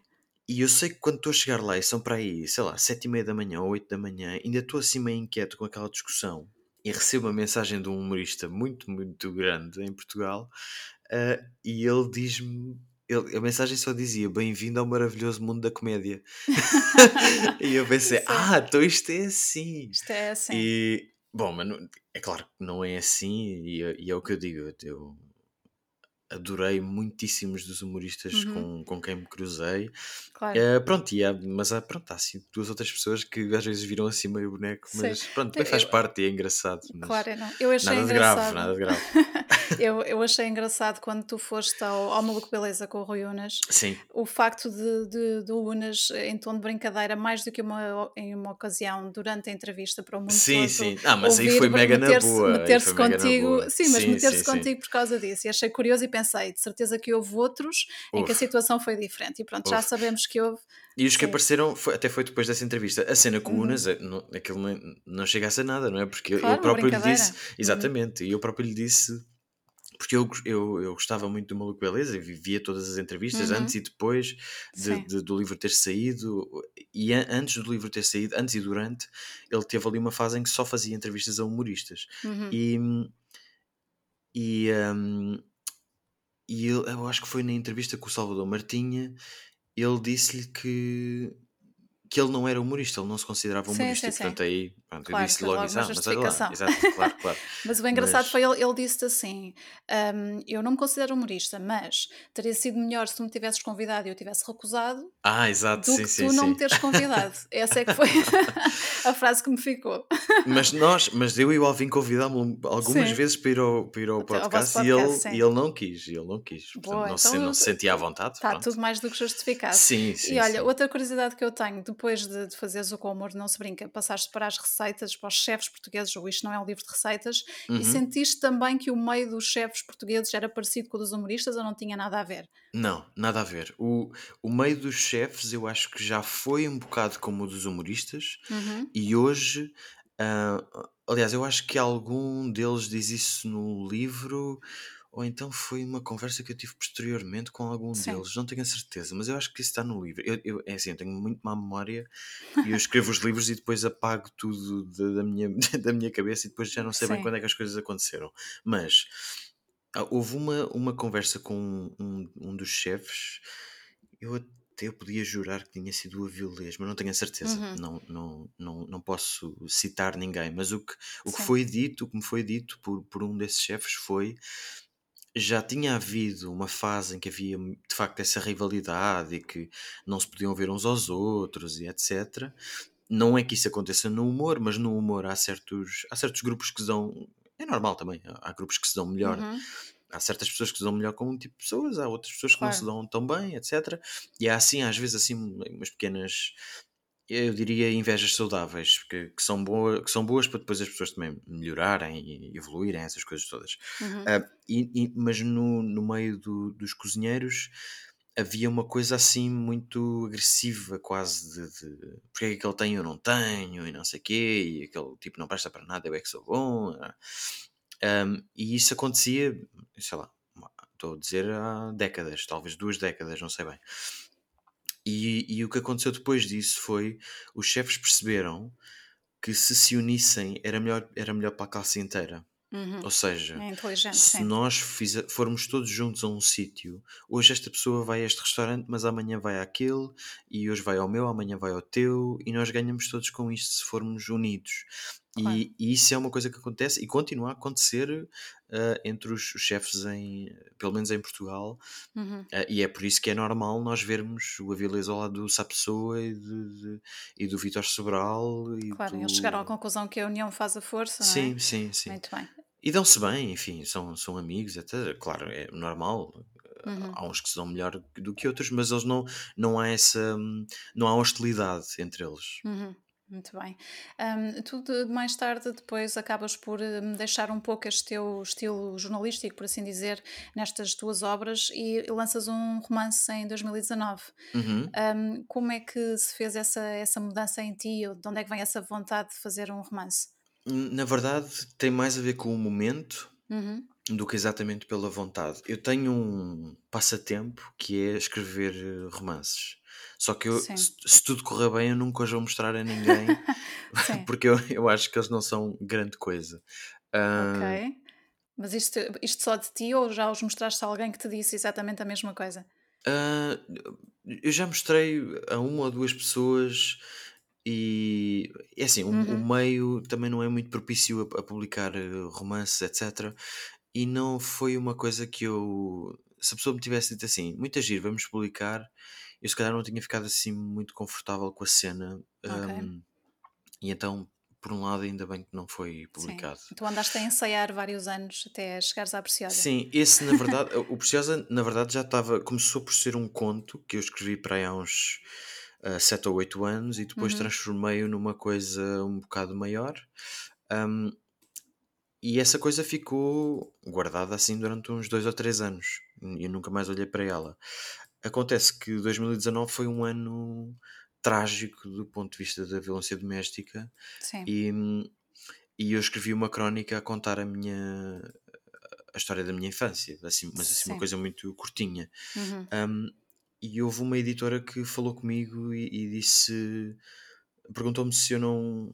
E eu sei que quando estou a chegar lá e são para aí, sei lá, sete e meia da manhã ou oito da manhã, ainda estou assim meio inquieto com aquela discussão e recebo uma mensagem de um humorista muito, muito grande em Portugal uh, e ele diz-me. Ele, a mensagem só dizia bem-vindo ao maravilhoso mundo da comédia. [LAUGHS] [LAUGHS] e eu pensei, ah, então isto é assim. Isto é assim. E, bom, mas não, é claro que não é assim, e, e é o que eu digo. Eu, adorei muitíssimos dos humoristas uhum. com, com quem me cruzei. Claro. Uh, pronto, e há, mas há, pronto, há assim, duas outras pessoas que às vezes viram assim meio boneco, mas Sim. pronto, também faz eu, parte e é engraçado. claro, é não. Eu achei nada engraçado. de grave, nada de grave. [LAUGHS] eu, eu achei engraçado quando tu foste ao, ao Maluco Beleza com o Rui Unas. Sim. O facto de, de, do Unas, em tom de brincadeira, mais do que uma, em uma ocasião, durante a entrevista para o mundo sim, todo. Sim, Ah, mas aí foi mega na boa. Meter-se contigo. Sim, mas meter-se contigo por causa disso. E achei curioso e pensei, de certeza que houve outros em que a situação foi diferente. E pronto, já sabemos que houve. E os que apareceram, foi, até foi depois dessa entrevista. A cena com o uhum. Unas, é, não, aquilo não, não chega a ser nada, não é? Porque claro, eu próprio lhe disse. Uhum. Exatamente, uhum. e eu próprio lhe disse. Porque eu, eu, eu gostava muito do Maluco Beleza, via todas as entrevistas uhum. antes e depois de, de, do livro ter saído. E antes do livro ter saído, antes e durante, ele teve ali uma fase em que só fazia entrevistas a humoristas. Uhum. E, e, um, e ele, eu acho que foi na entrevista com o Salvador Martinha, ele disse-lhe que que ele não era humorista, ele não se considerava humorista. Sim, sim, portanto, aí pronto, claro, eu disse logo isso. Ah, mas olha lá, exato, claro, claro. [LAUGHS] mas o engraçado mas... foi ele, ele disse assim: um, Eu não me considero humorista, mas teria sido melhor se tu me tivesses convidado e eu tivesse recusado. Ah, exato, do sim, que sim, tu sim. não me teres convidado. [LAUGHS] Essa é que foi [LAUGHS] a frase que me ficou. mas nós, mas eu e o Alvin convidámos algumas sim. vezes para ir ao, para ir ao podcast, ao e, ele, e ele não quis, ele não quis. Portanto, Boa, não, então, se, não se sentia à vontade. Está tudo mais do que justificado. Sim, sim. E olha, sim. outra curiosidade que eu tenho, depois de, de fazeres o Com o Humor Não Se Brinca, passaste para as receitas, para os chefes portugueses, ou isto não é um livro de receitas, e Uhum. sentiste também que o meio dos chefes portugueses era parecido com o dos humoristas ou não tinha nada a ver? Não, nada a ver. O, o meio dos chefes eu acho que já foi um bocado como o dos humoristas Uhum. e hoje, ah, aliás, eu acho que algum deles diz isso no livro, ou então foi uma conversa que eu tive posteriormente com algum Sim. deles, não tenho a certeza, mas eu acho que isso está no livro. Eu, eu- é assim, eu tenho muito má memória e eu escrevo os livros e depois apago tudo da, da minha, [LAUGHS] da minha cabeça e depois já não sei bem Sim. quando é que as coisas aconteceram. Mas ah, houve uma, uma conversa com um, um dos chefes, eu até podia jurar que tinha sido o Avilés, mas não tenho a certeza. Uhum. Não, não, não, não posso citar ninguém, mas o que, o que foi dito, o que me foi dito por, por um desses chefes foi já tinha havido uma fase em que havia de facto essa rivalidade e que não se podiam ver uns aos outros e etc. Não é que isso aconteça no humor, mas no humor há certos, há certos grupos que se dão. É normal também, há grupos que se dão melhor. Uhum. Há certas pessoas que se dão melhor com um tipo de pessoas, há outras pessoas que não se Claro. dão tão bem, etc. E há assim, às vezes, assim, umas pequenas, eu diria, invejas saudáveis, que, que são, boa, que são boas para depois as pessoas também melhorarem e evoluírem, essas coisas todas. Uhum. Ah, e- e- mas no, no meio do- dos cozinheiros havia uma coisa assim muito agressiva, quase de, de porque é que ele tem eu não tenho, e não sei o quê, e aquele tipo não presta para nada, eu é que sou bom. ah. Um, e isso acontecia, sei lá, estou a dizer há décadas, talvez duas décadas, não sei bem. E, e o que aconteceu depois disso foi os chefes perceberam que se se unissem era melhor, era melhor para a classe inteira. Uhum. Ou seja, É se sim. nós formos todos juntos a um sítio, hoje esta pessoa vai a este restaurante, mas amanhã vai àquele, e hoje vai ao meu, amanhã vai ao teu, e nós ganhamos todos com isto se formos unidos. Claro. E, e isso é uma coisa que acontece e continua a acontecer ah, entre os, os chefes, em, pelo menos em Portugal, Uhum. ah, e é por isso que é normal nós vermos o Avilés ao lado do Sapessoa e, de- de- e do Vítor Sobral. E Claro, do... eles chegaram à conclusão que a união faz a força, não é? Sim, sim, sim. Muito bem. E dão-se bem, enfim, são, são amigos, até, claro, é normal. Uhum. Há uns que se dão melhor do que outros, mas eles não, não há essa hum, não há hostilidade entre eles. Uhum, Muito bem. Hum, tu de- mais tarde depois acabas por hum, deixar um pouco este teu estilo jornalístico, por assim dizer, nestas tuas obras e lanças um romance em 2019. Uhum. Hum, como é que se fez essa, essa mudança em ti? Ou de onde é que vem essa vontade de fazer um romance? Na verdade, tem mais a ver com o momento Uhum, do que exatamente pela vontade. Eu tenho um passatempo que é escrever eh, romances. Só que eu, se, se tudo correr bem, eu nunca os vou mostrar a ninguém, [LAUGHS] [LAUGHS] porque eu, eu acho que eles não são grande coisa. Ah, ok. Mas isto, isto só de ti ou já os mostraste a alguém que te disse exatamente a mesma coisa? Ah, eu já mostrei a uma ou duas pessoas e é assim, o, o Uhum, meio também não é muito propício a, a publicar eh, romances, etc. E não foi uma coisa que eu. Se a pessoa me tivesse dito assim, muito giro, vamos publicar, eu se calhar não tinha ficado assim muito confortável com a cena. ok. ahm, e então, por um lado, ainda bem que não foi Sim. publicado. Tu andaste a ensaiar vários anos até chegares à Preciosa. Sim, esse na verdade, o Preciosa na verdade já estava, começou por ser um conto que eu escrevi para aí há uns ah, 7 ou 8 anos e depois Uhum, transformei-o numa coisa um bocado maior. Ahm, e essa coisa ficou guardada assim durante uns 2 ou 3 anos e eu nunca mais olhei para ela. Acontece que 2019 foi um ano trágico do ponto de vista da violência doméstica Sim. e, e eu escrevi uma crónica a contar a minha a história da minha infância, assim, mas assim uma Sim. coisa muito curtinha. Uhum, Um, e houve uma editora que falou comigo e, e disse, perguntou-me se eu não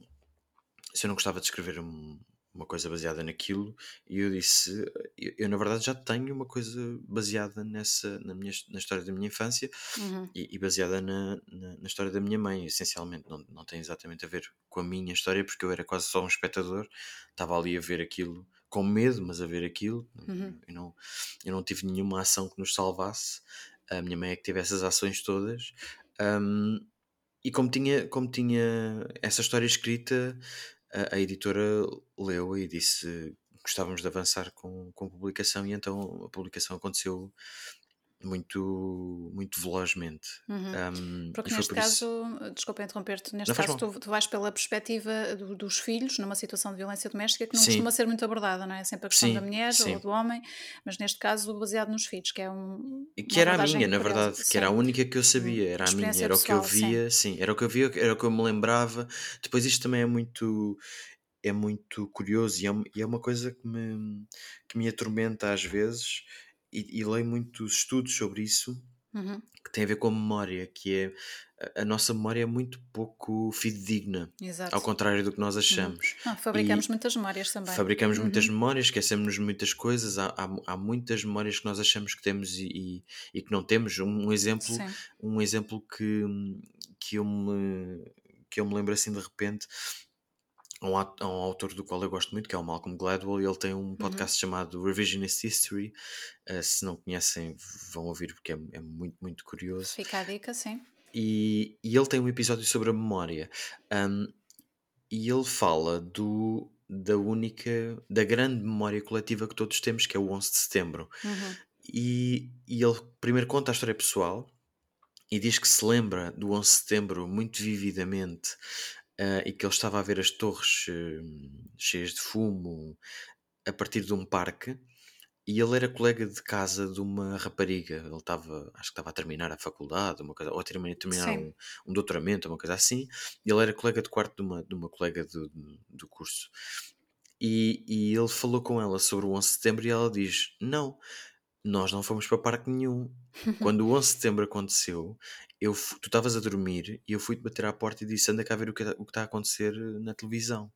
se eu não gostava de escrever um- uma coisa baseada naquilo e eu disse, eu, eu, na verdade já tenho uma coisa baseada nessa na minha na história da minha infância uhum, e, e baseada na, na, na história da minha mãe, essencialmente não, não tem exatamente a ver com a minha história porque eu era quase só um espectador, estava ali a ver aquilo com medo, mas a ver aquilo, uhum. eu não, eu não tive nenhuma ação que nos salvasse, a minha mãe é que teve essas ações todas. Um, e como tinha, como tinha essa história escrita, a, a editora leu e disse gostávamos de avançar com, com a publicação, e então a publicação aconteceu muito, muito velozmente. Uhum. Um, Porque neste por isso. caso, desculpa interromper-te, neste Não caso tu, tu vais pela perspectiva do- dos filhos numa situação de violência doméstica que não Sim, costuma ser muito abordada, não é? É sempre a questão da sim, mulher ou sim. do homem, mas neste caso baseado nos filhos, que é um- que era a minha, na verdade, que era a única que eu Hum, sabia, era a minha, era o que eu via, sim, era o que eu via, era o que eu me lembrava. Depois isto também é muito, é muito curioso e é, e é uma coisa que me, que me atormenta às vezes e, e leio muitos estudos sobre isso Uhum, que tem a ver com a memória, que é a, nossa memória é muito pouco fidedigna, ao Exato. contrário do que nós Uhum. achamos. Ah, fabricamos E muitas memórias também. fabricamos muitas Uhum, memórias, esquecemos muitas coisas, há, há, há muitas memórias que nós achamos que temos e, e, e que não temos. Um, um exemplo, sim. um exemplo que, que, eu me, que eu me lembro assim de repente. Há um, há um autor do qual eu gosto muito, que é o Malcolm Gladwell, e ele tem um Uhum, podcast chamado Revisionist History. Uh, se não conhecem, vão ouvir porque é, é muito, muito curioso. Fica a dica, sim. E, e ele tem um episódio sobre a memória. Um, e ele fala do, da única, da grande memória coletiva que todos temos, que é o 11 de setembro. Uhum, E, e ele primeiro conta a história pessoal e diz que se lembra do 11 de setembro muito vividamente ah, e que ele estava a ver as torres eh, cheias de fumo a partir de um parque. E ele era colega de casa de uma rapariga. Ele estava, acho que estava a terminar a faculdade, uma coisa, ou a terminar, terminar um, um doutoramento, uma coisa assim. E ele era colega de quarto de uma, de uma colega do, do curso. E, e ele falou com ela sobre o 11 de setembro e ela diz: Não, nós não fomos para parque nenhum. [LAUGHS] Quando o 11 de setembro aconteceu, eu, tu estavas a dormir e eu fui-te bater à porta e disse: Anda cá ver o que o que está a acontecer na televisão.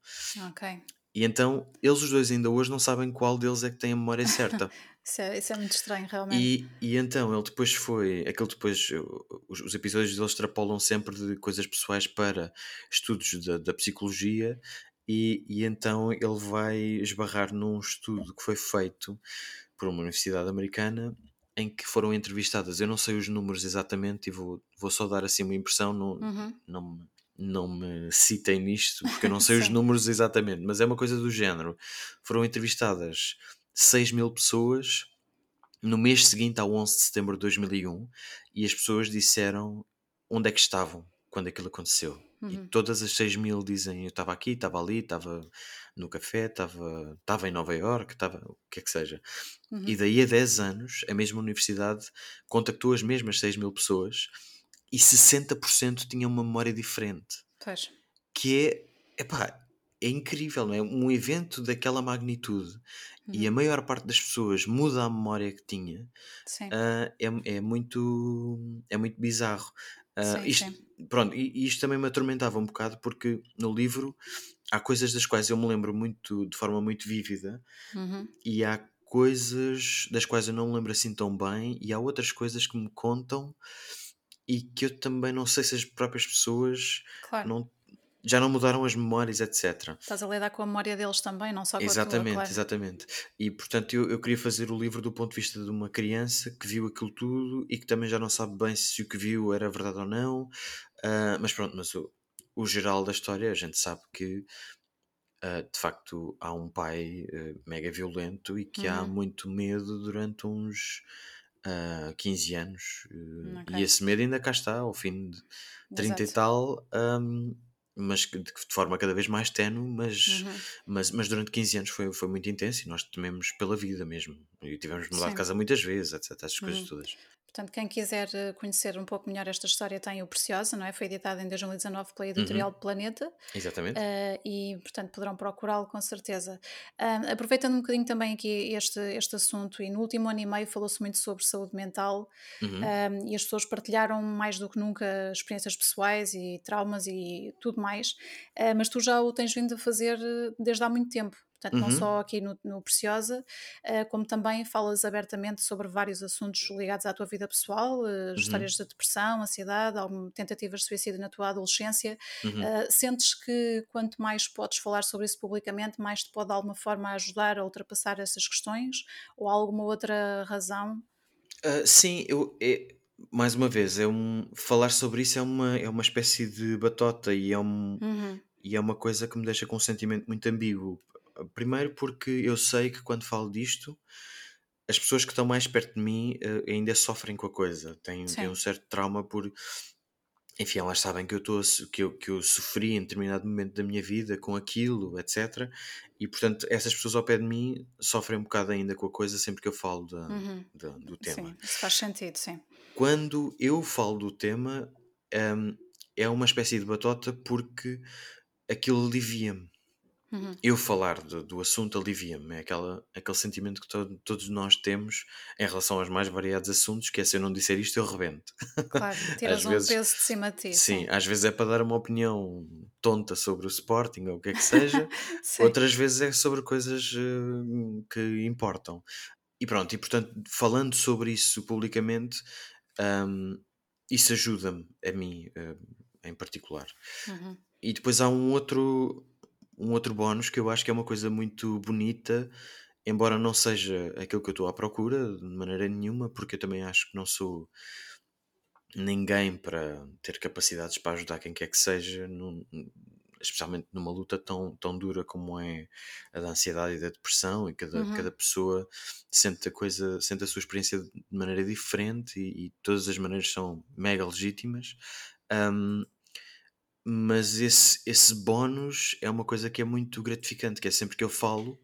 Ok. E então, eles os dois ainda hoje não sabem qual deles é que tem a memória certa. [LAUGHS] Isso é, isso é muito estranho, realmente. E, e então ele depois foi. Aquele depois. uh, Os, os episódios deles extrapolam sempre de coisas pessoais para estudos da, da psicologia. E, e então ele vai esbarrar num estudo que foi feito por uma universidade americana em que foram entrevistadas. Eu não sei os números exatamente e vou, vou só dar assim uma impressão. Não, Uhum, não, me- não me citem nisto porque eu não [LAUGHS] sei os números exatamente, mas é uma coisa do género. Foram entrevistadas 6 mil pessoas no mês seguinte ao 11 de setembro de 2001 e as pessoas disseram onde é que estavam quando aquilo aconteceu. E Uhum, todas as 6 mil dizem eu estava aqui, estava ali, estava no café, estava em Nova Iorque, estava o que é que seja. E uhum. daí a 10 anos, a mesma universidade contactou as mesmas 6 mil pessoas e 60% tinham uma memória diferente. Pois. Que é, epá, é incrível, não é? Um evento daquela magnitude e a Uhum, maior parte das pessoas muda a memória que tinha, ah, é, é muito, é muito bizarro. Ah, Sim, isto, sim. pronto, e, e isto também me atormentava um bocado porque no livro há coisas das quais eu me lembro muito de forma muito vívida Uhum, e há coisas das quais eu não me lembro assim tão bem e há outras coisas que me contam e que eu também não sei se as próprias pessoas claro. não, já não mudaram as memórias, etc. Estás a lidar com a memória deles também, não só com a tua, Exatamente, claro. exatamente. E portanto eu, eu queria fazer o livro do ponto de vista de uma criança que viu aquilo tudo e que também já não sabe bem se o que viu era verdade ou não. Ah, mas pronto, mas o, o geral da história a gente sabe que ah, de facto há um pai ah, mega violento e que há Uhum, muito medo durante uns ah, 15 anos. eh, ok. e esse medo ainda cá está, ao fim de 30 e Exato. tal, ahm, mas de, de forma cada vez mais tenue, mas, Uhum, mas, mas durante 15 anos foi, foi muito intenso e nós tememos pela vida mesmo. E tivemos de mudar de sim. casa muitas vezes, etc. Essas coisas Uhum. todas. Portanto, quem quiser eh, conhecer um pouco melhor esta história tem o Preciosa, não é? Foi editado em 2019 pela Uhum, editorial Planeta. exatamente. eh, e, portanto, poderão procurá-lo com certeza. Ah, aproveitando um bocadinho também aqui este, este assunto, e no último ano e meio falou-se muito sobre saúde mental Uhum, ah, e as pessoas partilharam mais do que nunca experiências pessoais e traumas e tudo mais, Ah, mas tu já o tens vindo a fazer eh, desde há muito tempo. Portanto, não uhum, só aqui no, no Preciosa, ah, como também falas abertamente sobre vários assuntos ligados à tua vida pessoal, uhum, histórias de depressão, ansiedade, tentativas de suicídio na tua adolescência. uhum. Uh, sentes que quanto mais podes falar sobre isso publicamente, mais te pode de alguma forma ajudar a ultrapassar essas questões? Ou há alguma outra razão? Sim, eu, é, mais uma vez, é um, falar sobre isso é uma, é uma espécie de batota e é, um, Uhum, e é uma coisa que me deixa com um sentimento muito ambíguo. Primeiro porque eu sei que quando falo disto as pessoas que estão mais perto de mim uh, ainda sofrem com a coisa, têm, têm um certo trauma por. Enfim, elas sabem que eu, tô, que, eu, que eu sofri em determinado momento da minha vida com aquilo, etc. E portanto, essas pessoas ao pé de mim sofrem um bocado ainda com a coisa sempre que eu falo da, Uhum. da- do tema. Sim, isso faz sentido, sim. Quando eu falo do tema, hum, é uma espécie de batota porque aquilo alivia-me. Uhum. Eu falar do, do assunto alivia-me. É aquela, aquele sentimento que to- todos nós temos em relação aos mais variados assuntos, que é se eu não disser isto, eu rebento. Claro, [LAUGHS] tiras Às um vezes- peso de cima de ti. Sim, às vezes é para dar uma opinião tonta sobre o Sporting ou o que é que seja, [LAUGHS] Sim. outras vezes é sobre coisas eh, que importam. E pronto, e portanto, falando sobre isso publicamente, hum, isso ajuda-me, a mim eh, em particular. Uhum. E depois há um outro, um outro bónus que eu acho que é uma coisa muito bonita, embora não seja aquilo que eu estou à procura de maneira nenhuma, porque eu também acho que não sou ninguém para ter capacidades para ajudar quem quer que seja, num- especialmente numa luta tão, tão dura como é a da ansiedade e da depressão, e cada, Uhum. cada pessoa sente a coisa, sente a sua experiência de maneira diferente e, e todas as maneiras são mega legítimas. Ahm, mas esse, esse bónus é uma coisa que é muito gratificante, que é sempre que eu falo,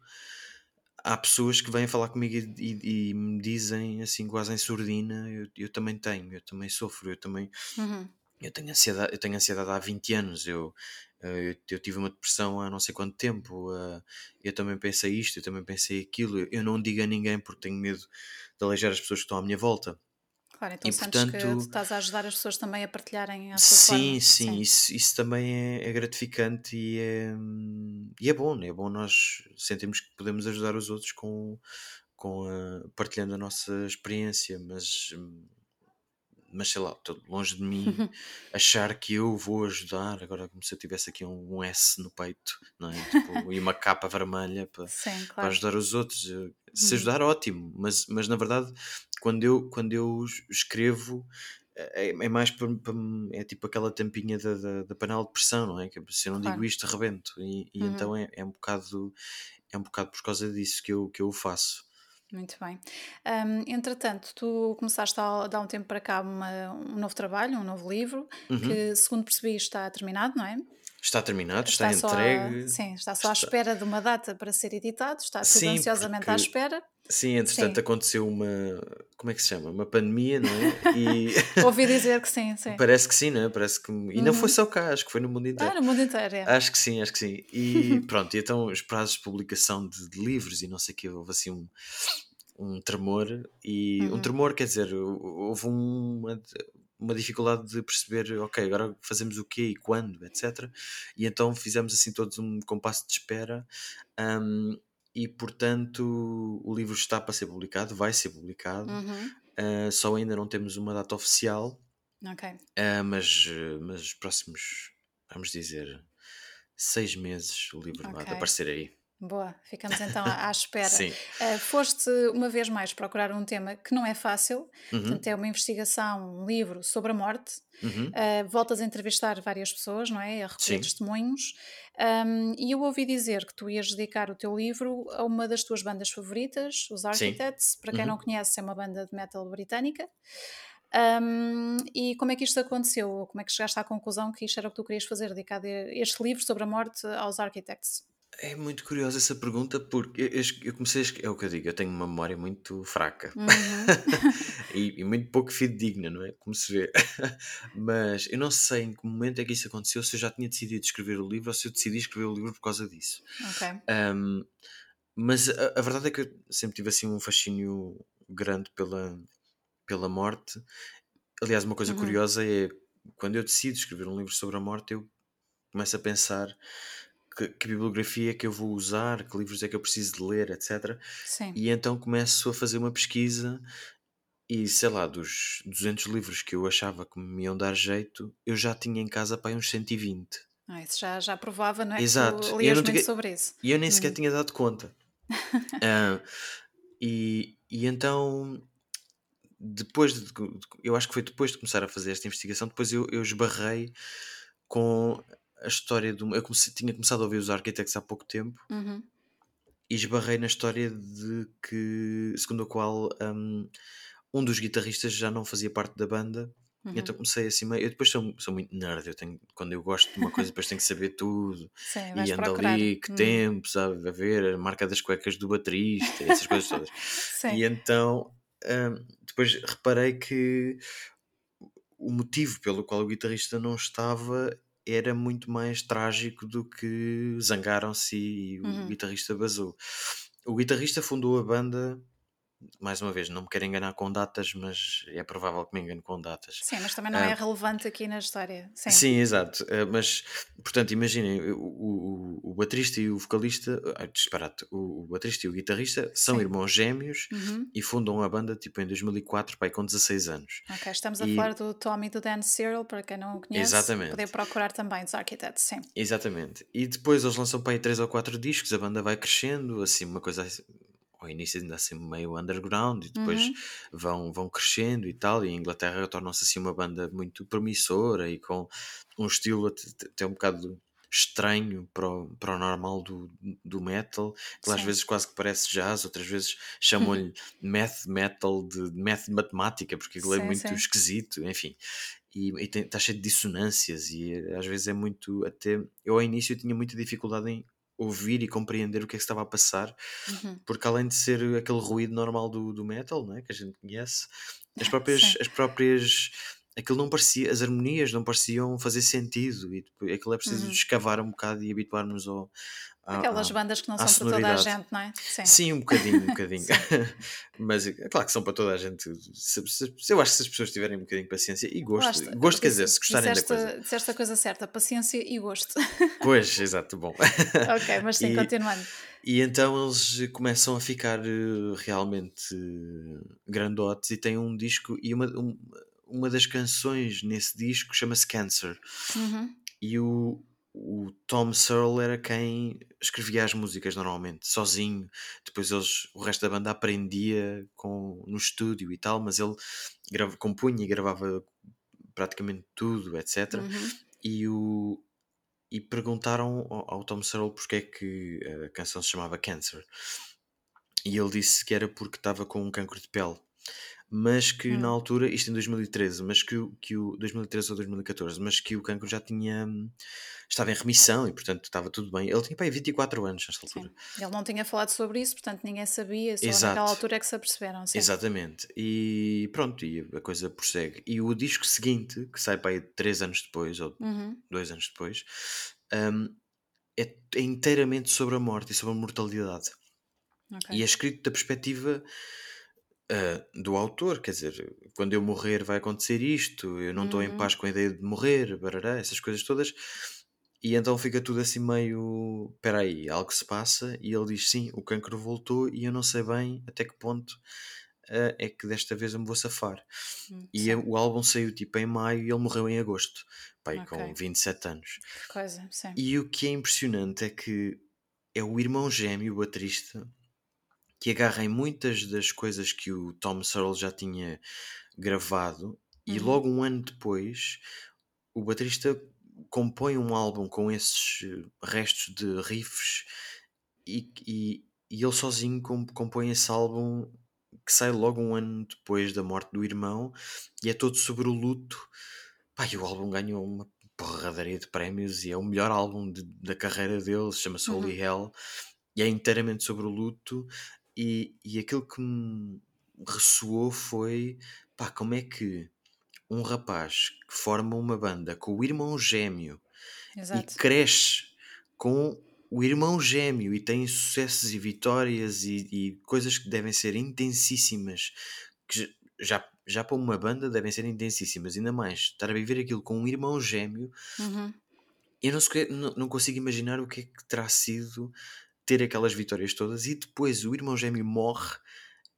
há pessoas que vêm falar comigo e, e- e me dizem assim quase em surdina, eu, eu também tenho, eu também sofro, eu também Uhum. eu tenho ansiedade, eu tenho ansiedade há 20 anos, eu, eh, eu, eu tive uma depressão há não sei quanto tempo, eh, eu também pensei isto, eu também pensei aquilo, eu, eu não digo a ninguém porque tenho medo de aleijar as pessoas que estão à minha volta. Claro, então E, que portanto- tu estás a ajudar as pessoas também a partilharem a sua Sim, forma. sim, Isso, isso também é, é gratificante e é, e é bom, é bom nós sentimos que podemos ajudar os outros com, com a- partilhando a nossa experiência, mas, mas sei lá, estou longe de mim [LAUGHS] achar que eu vou ajudar, agora como se eu tivesse aqui um, um S no peito, não é? Tipo, e uma capa vermelha para, Sim, para claro. ajudar os outros. Eh, Se Uhum. ajudar, ótimo, mas, mas na verdade, quando eu, quando eu es- escrevo, eh, é, é mais para, para- é tipo aquela tampinha da, da, da panela de pressão, não é? Que se eu não Claro. digo isto, arrebento. E, e Uhum. então é, é um bocado é um bocado por causa disso que eu, que eu o faço. Muito bem. Hum, entretanto, tu começaste a dar um tempo para cá uma- um novo trabalho, um novo livro, Uhum. que, segundo percebi, está terminado, não é? Está terminado, está, a- entregue. sim, está só à Está- espera de uma data para ser editado, está tudo Sim, ansiosamente à porque- espera. Sim, entretanto Sim. aconteceu uma. Como é que se chama? Uma pandemia, não é? [LAUGHS] E Ouvi dizer que sim, sim. parece que sim, não é? Parece que. E não foi Uhum. só cá, acho que foi no mundo inteiro. Ah, no mundo inteiro, é. Acho que sim, acho que sim. E [LAUGHS] pronto, e então os prazos de publicação de, de livros e não sei o que, houve assim um, um tremor. E um Uhum. tremor quer dizer, hou- houve uma, uma dificuldade de perceber, ok, agora fazemos o quê e quando, etc. E então fizemos assim todos um compasso de espera. hum, e portanto o livro está para ser publicado, vai ser publicado. Uhum. Ah, só ainda não temos uma data oficial, Ok. ah, mas, eh, mas os próximos, vamos dizer, seis meses o livro há de Ok. aparecer aí. Boa, ficamos então [LAUGHS] à espera. Sim. Uh, foste uma vez mais procurar um tema que não é fácil, Uhum, portanto, é uma investigação, um livro sobre a morte. uhum. Uh, voltas a entrevistar várias pessoas, não é? A recolher Sim. testemunhos. Um, e eu ouvi dizer que tu ias dedicar o teu livro a uma das tuas bandas favoritas, os Architects. Para quem Uhum. não conhece, é uma banda de metal britânica. Um, e como é que isto aconteceu? Como é que chegaste à conclusão que isto era o que tu querias fazer, dedicar este livro sobre a morte aos Architects? É muito curiosa essa pergunta porque eu, eu- comecei a é o que eu digo, eu tenho uma memória muito fraca Uhum. [LAUGHS] e, e muito pouco fidedigna, não é? Como se vê. [LAUGHS] Mas eu não sei em que momento é que isso aconteceu, se eu já tinha decidido escrever o livro ou se eu decidi escrever o livro por causa disso. ok. Um, mas a, a verdade é que eu sempre tive assim um fascínio grande pela, pela morte. Aliás, uma coisa Uhum. curiosa é quando eu decido escrever um livro sobre a morte, eu começo a pensar que, que bibliografia é que eu vou usar, que livros é que eu preciso de ler, etc. Sim. E então começo a fazer uma pesquisa e sei lá, dos 200 livros que eu achava que me iam dar jeito, eu já tinha em casa para uns 120. Ah, isso já, já provava, não é? Exato. Eu não tinha- sobre isso. E eu nem sequer Hum. tinha dado conta. [LAUGHS] Ah, e, e então, depois de, de- eu acho que foi depois de começar a fazer esta investigação, depois eu, eu esbarrei com a história de uma. Eu comecei- tinha começado a ouvir os arquitetos há pouco tempo Uhum. e esbarrei na história de que, segundo a qual um, um dos guitarristas já não fazia parte da banda. Uhum. Então comecei assim meio. Eu depois sou, sou muito nerd, eu tenho, quando eu gosto de uma coisa, depois tenho que saber tudo. Sim, e ando procurar. ali, que hum. tempo, sabe? A ver a marca das cuecas do baterista, essas coisas todas. [LAUGHS] Sim. E então um, depois reparei que o motivo pelo qual o guitarrista não estava era muito mais trágico do que zangaram-se e o uhum. guitarrista basou. O guitarrista fundou a banda mais uma vez, não me quero enganar com datas, mas é provável que me engane com datas. Sim, mas também não é ah, relevante aqui na história. Sim, sim exato. Uh, mas, portanto, imaginem, o, o, o baterista e o vocalista, ah, disparate, o, o baterista e o guitarrista são sim. irmãos gêmeos uhum. e fundam a banda tipo em 2004, pai, com 16 anos. Ok, estamos a e... falar do Tommy e do Dan Cyril, para quem não o conhece, Exatamente. poder procurar também dos Architects, sim. Exatamente. E depois eles lançam aí 3 ou 4 discos, a banda vai crescendo, assim, uma coisa ao início ainda assim meio underground e depois uhum. vão, vão crescendo e tal, e a Inglaterra torna-se assim uma banda muito promissora e com um estilo até um bocado estranho para o, para o normal do, do metal, que às vezes quase que parece jazz, outras vezes [LAUGHS] chamam-lhe math metal de math matemática, porque aquilo é muito sim. esquisito, enfim. E, está cheio de dissonâncias e às vezes é muito até eu ao início tinha muita dificuldade em ouvir e compreender o que é que estava a passar, uhum. porque além de ser aquele ruído normal do, do metal, né, que a gente conhece, as [LAUGHS] próprias, as próprias aquilo não parecia, as harmonias não pareciam fazer sentido e depois, aquilo é preciso uhum. escavar um bocado e habituar-nos ao, Aquelas bandas que não são para toda a gente, não é? Sim, Sim um bocadinho, um bocadinho. [LAUGHS] Mas é claro que são para toda a gente. Eu acho que se as pessoas tiverem um bocadinho de paciência e gosto, gosto quer dizer, se gostarem disseste, da coisa. Disseste a coisa certa, paciência e gosto. [LAUGHS] Pois, exato, bom. [LAUGHS] ok, mas sim, e, continuando. E então eles começam a ficar eh, realmente grandotes e têm um disco e uma, um, uma das canções nesse disco chama-se Cancer. Uhum. E o, o Tom Searle era quem escrevia as músicas normalmente, sozinho. Depois eles, o resto da banda aprendia com, no estúdio e tal, mas ele grava, compunha e gravava praticamente tudo, etc. Uhum. E, o, e perguntaram ao, ao Tom Searle porque é que a canção se chamava Cancer. E ele disse que era porque estava com um cancro de pele mas que hum. na altura, isto em 2013, mas que, que o 2013 ou 2014, mas que o cancro já tinha estava em remissão e portanto estava tudo bem. Ele tinha pai 24 anos nesta altura. Sim. Ele não tinha falado sobre isso, portanto ninguém sabia, só Exato. naquela altura é que se aperceberam. Sim. Exatamente. E pronto, e a coisa prossegue. E o disco seguinte, que sai para aí 3 anos depois, ou 2 uhum. anos depois, um, é, é, inteiramente sobre a morte e sobre a mortalidade. Okay. E é escrito da perspectiva uh, do autor, quer dizer, quando eu morrer vai acontecer isto, eu não estou uhum. em paz com a ideia de morrer, barará, essas coisas todas. E então fica tudo assim meio. Espera aí, algo se passa. E ele diz: Sim, o cancro voltou e eu não sei bem até que ponto uh, é que desta vez eu me vou safar. Hum, e sim. o álbum saiu tipo em maio e ele morreu em agosto, pai, okay. com 27 anos. Coisa, sim. E o que é impressionante é que é o irmão gêmeo, o baterista, que agarra em muitas das coisas que o Tom Searle já tinha gravado e uhum. logo um ano depois o baterista compõe um álbum com esses eh, restos de riffs e, e, e ele sozinho compõe esse álbum que sai logo um ano depois da morte do irmão e é todo sobre o luto. Pá, e o álbum ganhou uma porradaria de prémios e é o melhor álbum de, da carreira dele, chama-se uhum. Holy Hell e é inteiramente sobre o luto e, e aquilo que me ressoou foi pá, como é que um rapaz que forma uma banda com o irmão gêmeo Exato. e cresce com o irmão gêmeo e tem sucessos e vitórias e, e coisas que devem ser intensíssimas, que já, já para uma banda devem ser intensíssimas, ainda mais estar a viver aquilo com um irmão gêmeo. Uhum. Eu não, não, não consigo imaginar o que é que terá sido ter aquelas vitórias todas e depois o irmão gêmeo morre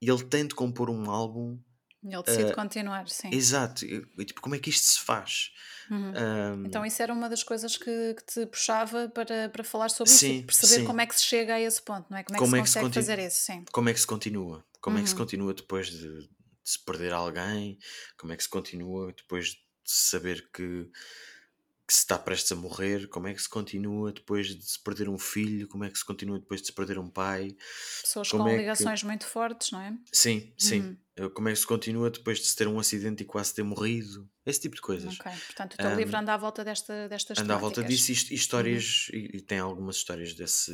e ele tem de compor um álbum. Ele decide uh, continuar, sim. Exato. E, tipo, como é que isto se faz? Uhum. Um, então isso era uma das coisas que, que, te puxava para, para falar sobre sim, isso, perceber sim. como é que se chega a esse ponto, não é? Como é que como se é consegue que se fazer isso, sim. Como é que se continua? Como uhum. é que se uhum. continua depois de, de, se perder alguém? Como é que se continua depois de saber que que se está prestes a morrer, como é que se continua depois de se perder um filho, como é que se continua depois de se perder um pai. Pessoas com é ligações que... muito fortes, não é? Sim, sim. Uhum. Eh, como é que se continua depois de se ter um acidente e quase ter morrido? Esse tipo de coisas. Ok, portanto o teu um, livro anda à volta desta, destas Anda à volta disso e histórias, uhum. e, e, tem algumas histórias desse,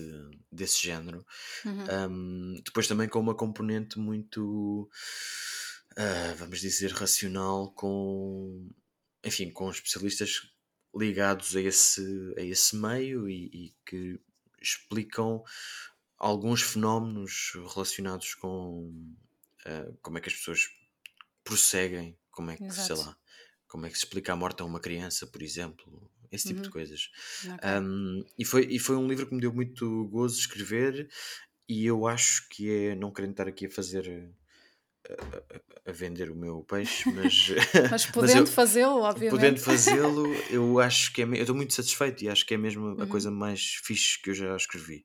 desse género. Uhum. Um, depois também com uma componente muito, uh, vamos dizer, racional com, enfim, com especialistas ligados a esse, a esse meio e, e que explicam alguns fenómenos relacionados com uh, como é que as pessoas prosseguem, como é que, Exato. sei lá, como é que se explica a morte a uma criança, por exemplo, esse tipo uhum. de coisas. Okay. Um, e, foi, e foi um livro que me deu muito gozo escrever e eu acho que é, não querendo estar aqui a fazer a, a, vender o meu peixe, [LAUGHS] mas, mas [LAUGHS] podendo fazê-lo, obviamente. Podendo fazê-lo, eu [LAUGHS] acho que é, eu estou muito satisfeito e acho que é mesmo a uhum. coisa mais fixe que eu já escrevi.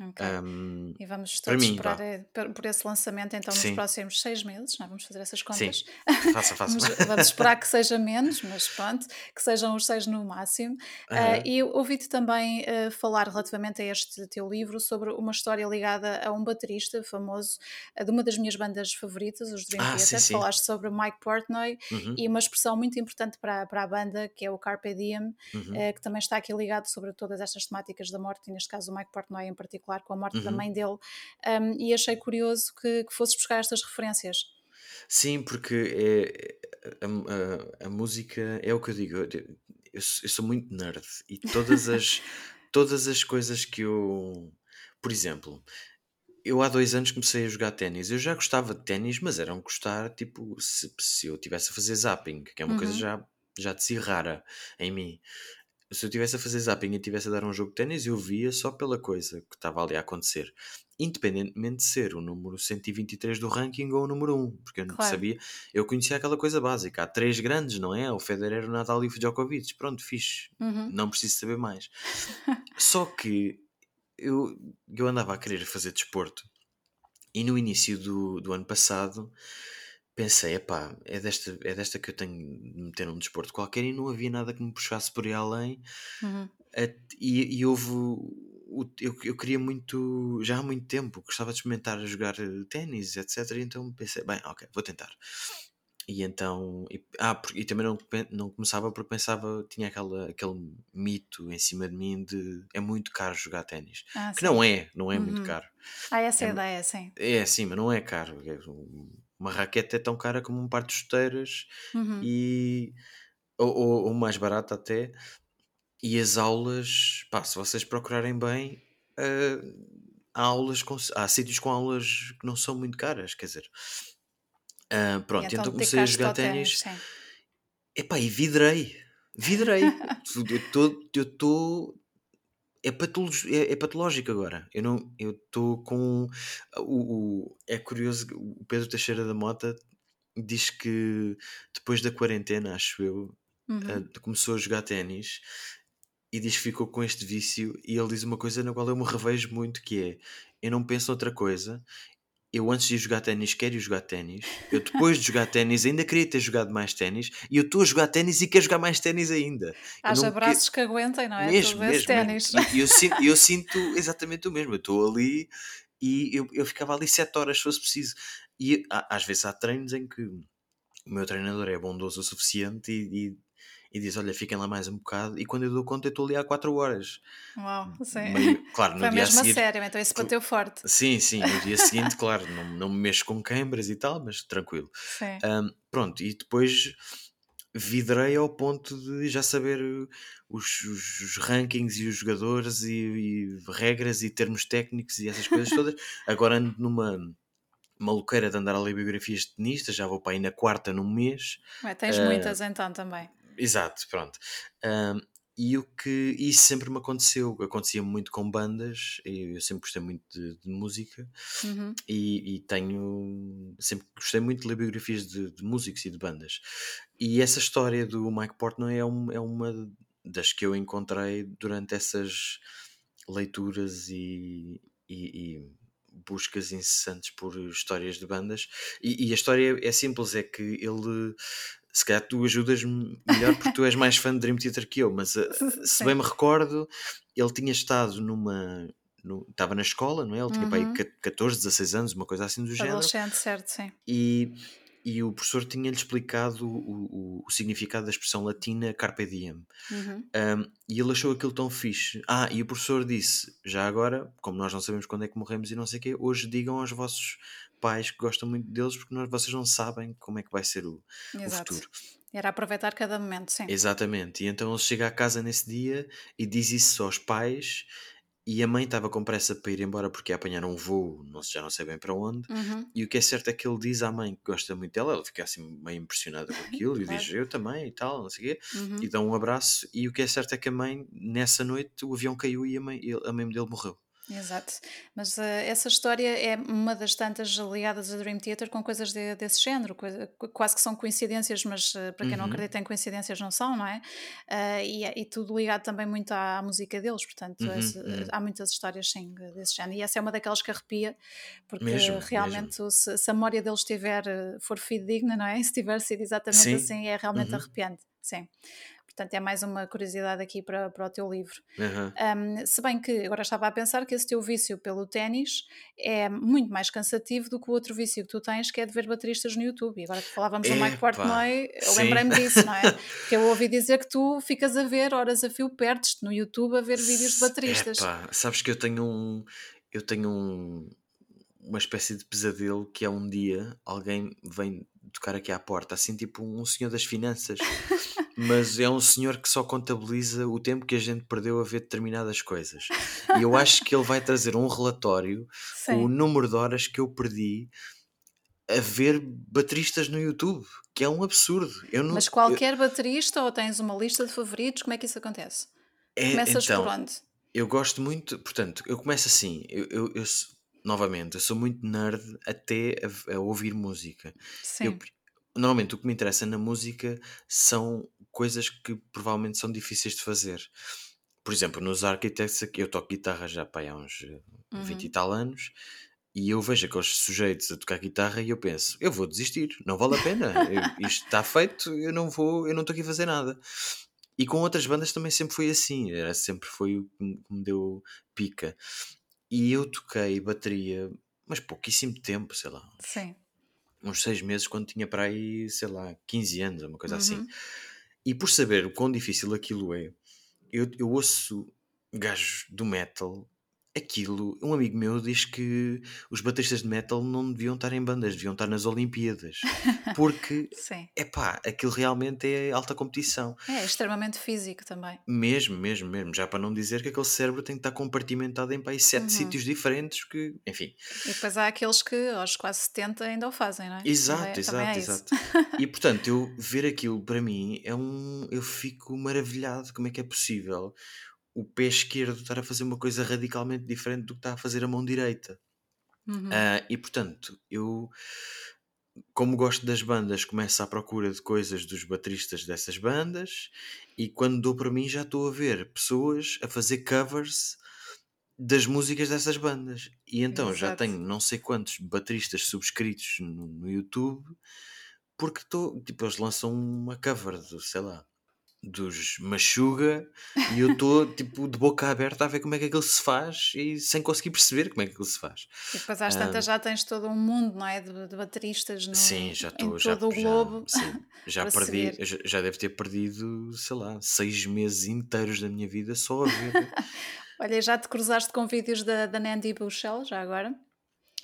Okay. Um, e vamos todos mim, esperar eh, por esse lançamento então nos Sim. próximos seis meses, não é? vamos fazer essas contas. Sim. Faça, [LAUGHS] faça. vamos, vamos, esperar que seja menos, mas pronto, que sejam os seis no máximo. Uhum. Uh, e ouvi-te também uh, falar relativamente a este teu livro sobre uma história ligada a um baterista famoso uh, de uma das minhas bandas favoritas, os Dream ah, Theater. Sim, Falaste sobre Mike Portnoy uhum. e uma expressão muito importante para, para a banda que é o Carpe Diem, uhum. que também está aqui ligado sobre todas estas temáticas da morte, e neste caso o Mike Portnoy em particular com a morte uhum. da mãe dele, um, e achei curioso que, que fosses buscar estas referências. Sim, porque é, a, a, a, música é o que eu digo, eu, eu, sou muito nerd e todas as, [LAUGHS] todas as coisas que eu. Por exemplo, eu há dois anos comecei a jogar ténis. Eu já gostava de ténis, mas era um gostar tipo se, se eu tivesse a fazer zapping, que é uma uhum. coisa já, já de si rara em mim se eu estivesse a fazer zapping e estivesse a dar um jogo de ténis, eu via só pela coisa que estava ali a acontecer. Independentemente de ser o número 123 do ranking ou o número 1, porque eu não claro. sabia, eu conhecia aquela coisa básica. Há três grandes, não é? O Federer, o Nadal e o Djokovic. Pronto, fixe. Uhum. Não preciso saber mais. [LAUGHS] só que eu, eu andava a querer fazer desporto e no início do, do ano passado pensei, epá, é desta, é desta que eu tenho de meter num desporto qualquer e não havia nada que me puxasse por aí além. Uhum. E, e houve. Eu, eu queria muito, já há muito tempo, gostava de experimentar jogar eh, ténis, etc. Então pensei, bem, ok, vou tentar. E então, e, ah, e também não, não começava porque pensava, tinha aquela, aquele mito em cima de mim de é muito caro jogar ténis. Ah, que sim. não é, não é uhum. muito caro. Ah, essa é a ideia, sim. É, sim, mas não é caro. É uma raquete é tão cara como um par de chuteiras uhum. e ou, ou, ou, mais barata até e as aulas pá, se vocês procurarem bem uh, há aulas com, há sítios com aulas que não são muito caras quer dizer uh, pronto, então, então comecei a jogar ténis. epá, e vidrei vidrei. [LAUGHS] Eu estou é, é, é, patológico agora. Eu não, eu estou com o, o, é curioso. O Pedro Teixeira da Mota diz que depois da quarentena, acho eu, uhum. uh, começou a jogar ténis e diz que ficou com este vício. E ele diz uma coisa na qual eu me revejo muito: que é eu não penso outra coisa, eu antes de jogar ténis quero jogar ténis. Eu depois de jogar ténis ainda queria ter jogado mais ténis. E eu estou a jogar ténis e quero jogar mais ténis ainda. Haja braços que... que aguentem, não é? Mesmo, mesmo. Ténis. E eu, sinto, eu sinto exatamente o mesmo. Eu estou ali e eu, eu ficava ali sete horas se fosse preciso. E às vezes há treinos em que o meu treinador é bondoso o suficiente e, e e diz: Olha, fiquem lá mais um bocado. E quando eu dou conta, eu estou ali há 4 horas. Uau, sim. Meio, claro, no Foi dia mesmo a seguir, sério, então isso bateu forte. Sim, sim. No dia seguinte, [LAUGHS] claro, não, não me mexo com câimbras e tal, mas tranquilo. Sim. Um, pronto, e depois vidrei ao ponto de já saber os, os, os rankings e os jogadores e, e, regras e termos técnicos e essas coisas todas. Agora ando numa maluqueira de andar a ler biografias de tenistas, já vou para aí na quarta num mês. Ué, tens uh, muitas então também. Exato, pronto. Um, e o que isso sempre me aconteceu, acontecia muito com bandas, eu sempre gostei muito de, de música uhum. e, e, tenho sempre gostei muito de ler biografias de, de, músicos e de bandas. E essa história do Mike Portnoy é, um, é uma das que eu encontrei durante essas leituras e, e, e buscas incessantes por histórias de bandas. E, e, a história é simples: é que ele se calhar tu ajudas-me melhor porque tu és mais fã de Dream Theater que eu, mas [LAUGHS] uh, se bem me recordo, ele tinha estado numa. No, estava na escola, não é? Ele tinha uhum. para aí 14, 16 anos, uma coisa assim do género. Adolescente, certo, sim. E, e o professor tinha-lhe explicado o, o, o, significado da expressão latina carpe diem. Uhum. Um, e ele achou aquilo tão fixe. Ah, e o professor disse: já agora, como nós não sabemos quando é que morremos e não sei o quê, hoje digam aos vossos pais que gostam muito deles porque nós, vocês não sabem como é que vai ser o, o futuro. Era aproveitar cada momento, sim. Exatamente. E então ele chega à casa nesse dia e diz isso aos pais e a mãe estava com pressa para ir embora porque ia apanhar um voo, não já não sei bem para onde. Uhum. E o que é certo é que ele diz à mãe que gosta muito dela, ela fica assim meio impressionada com [LAUGHS] aquilo e diz eu também e tal, não sei o quê, uhum. e dá um abraço. E o que é certo é que a mãe, nessa noite, o avião caiu e a mãe, a mãe dele morreu. Exato. Mas uh, essa história é uma das tantas ligadas a Dream Theater com coisas de, desse género, coisa, quase que são coincidências, mas uh, para quem uhum. não acredita em coincidências não são, não é? Uh, e, e, tudo ligado também muito à, à música deles, portanto uhum, esse, uhum. há muitas histórias sim desse género. E essa é uma daquelas que arrepia, porque mesmo, realmente mesmo. Se, se, a memória deles tiver, for fidedigna, não é? [LAUGHS] Se tiver sido exatamente sim. assim, é realmente uhum. arrepiante. Sim. Portanto, é mais uma curiosidade aqui para, para o teu livro. Uhum. Um, se bem que agora estava a pensar que esse teu vício pelo ténis é muito mais cansativo do que o outro vício que tu tens, que é de ver bateristas no YouTube. E agora que falávamos do Mike Portnoy, eu lembrei-me disso, não é? [LAUGHS] Porque eu ouvi dizer que tu ficas a ver horas a fio, perdes-te no YouTube a ver vídeos de bateristas. Epá, sabes que eu tenho um. Eu tenho um, uma espécie de pesadelo que é um dia alguém vem tocar aqui à porta, assim tipo um senhor das finanças, [LAUGHS] mas é um senhor que só contabiliza o tempo que a gente perdeu a ver determinadas coisas. E eu acho que ele vai trazer um relatório com [LAUGHS] o número de horas que eu perdi a ver bateristas no YouTube, que é um absurdo. Eu não, mas qualquer eu... baterista ou tens uma lista de favoritos, como é que isso acontece? É, Começas então, por onde? Eu gosto muito, portanto, eu começo assim, eu, eu, eu novamente, eu sou muito nerd até a, a ouvir música. Sim. Eu, normalmente o que me interessa na música são coisas que provavelmente são difíceis de fazer. Por exemplo, nos Architects, eu toco guitarra já há uns eh, uhum. 20 e tal anos, e eu vejo aqueles sujeitos a tocar guitarra e eu penso, eu vou desistir, não vale a pena, eu, isto está feito, eu não vou, eu não estou aqui a fazer nada. E com outras bandas também sempre foi assim, era, sempre foi o que me deu pica. E eu toquei bateria, mas pouquíssimo tempo, sei lá. Sim. Uns seis meses, quando tinha para aí, sei lá, 15 anos, uma coisa assim. uhum. assim. E por saber o quão difícil aquilo é, eu, eu ouço gajos do metal aquilo, um amigo meu diz que os bateristas de metal não deviam estar em bandas, deviam estar nas Olimpíadas. Porque, [LAUGHS] é pá, aquilo realmente é alta competição. É, extremamente físico também. Mesmo, mesmo, mesmo. Já para não dizer que aquele cérebro tem que estar compartimentado em país sete uhum. sítios diferentes, que, enfim. E depois há aqueles que aos quase 70 ainda o fazem, não é? Exato, também, exato, também é exato. [LAUGHS] e portanto, eu ver aquilo para mim é um. Eu fico maravilhado como é que é possível o pé esquerdo estar a fazer uma coisa radicalmente diferente do que está a fazer a mão direita. Uhum. Uh, e portanto, eu, como gosto das bandas, começo à procura de coisas dos bateristas dessas bandas, e quando dou para mim já estou a ver pessoas a fazer covers das músicas dessas bandas. E então Exato. já tenho não sei quantos bateristas subscritos no, no YouTube, porque estou, tipo, eles lançam uma cover do, sei lá, dos Machuga e eu estou [LAUGHS] tipo de boca aberta a ver como é que aquilo se faz e sem conseguir perceber como é que aquilo se faz. E depois às tantas já tens todo um mundo, não é? De, de bateristas no, sim, já estou, em já, todo o globo. [LAUGHS] Já, sim, já perdi, já, já deve ter perdido, sei lá, seis meses inteiros da minha vida só a ver. [LAUGHS] Olha, já te cruzaste com vídeos da, da Nandy Bushell, já agora?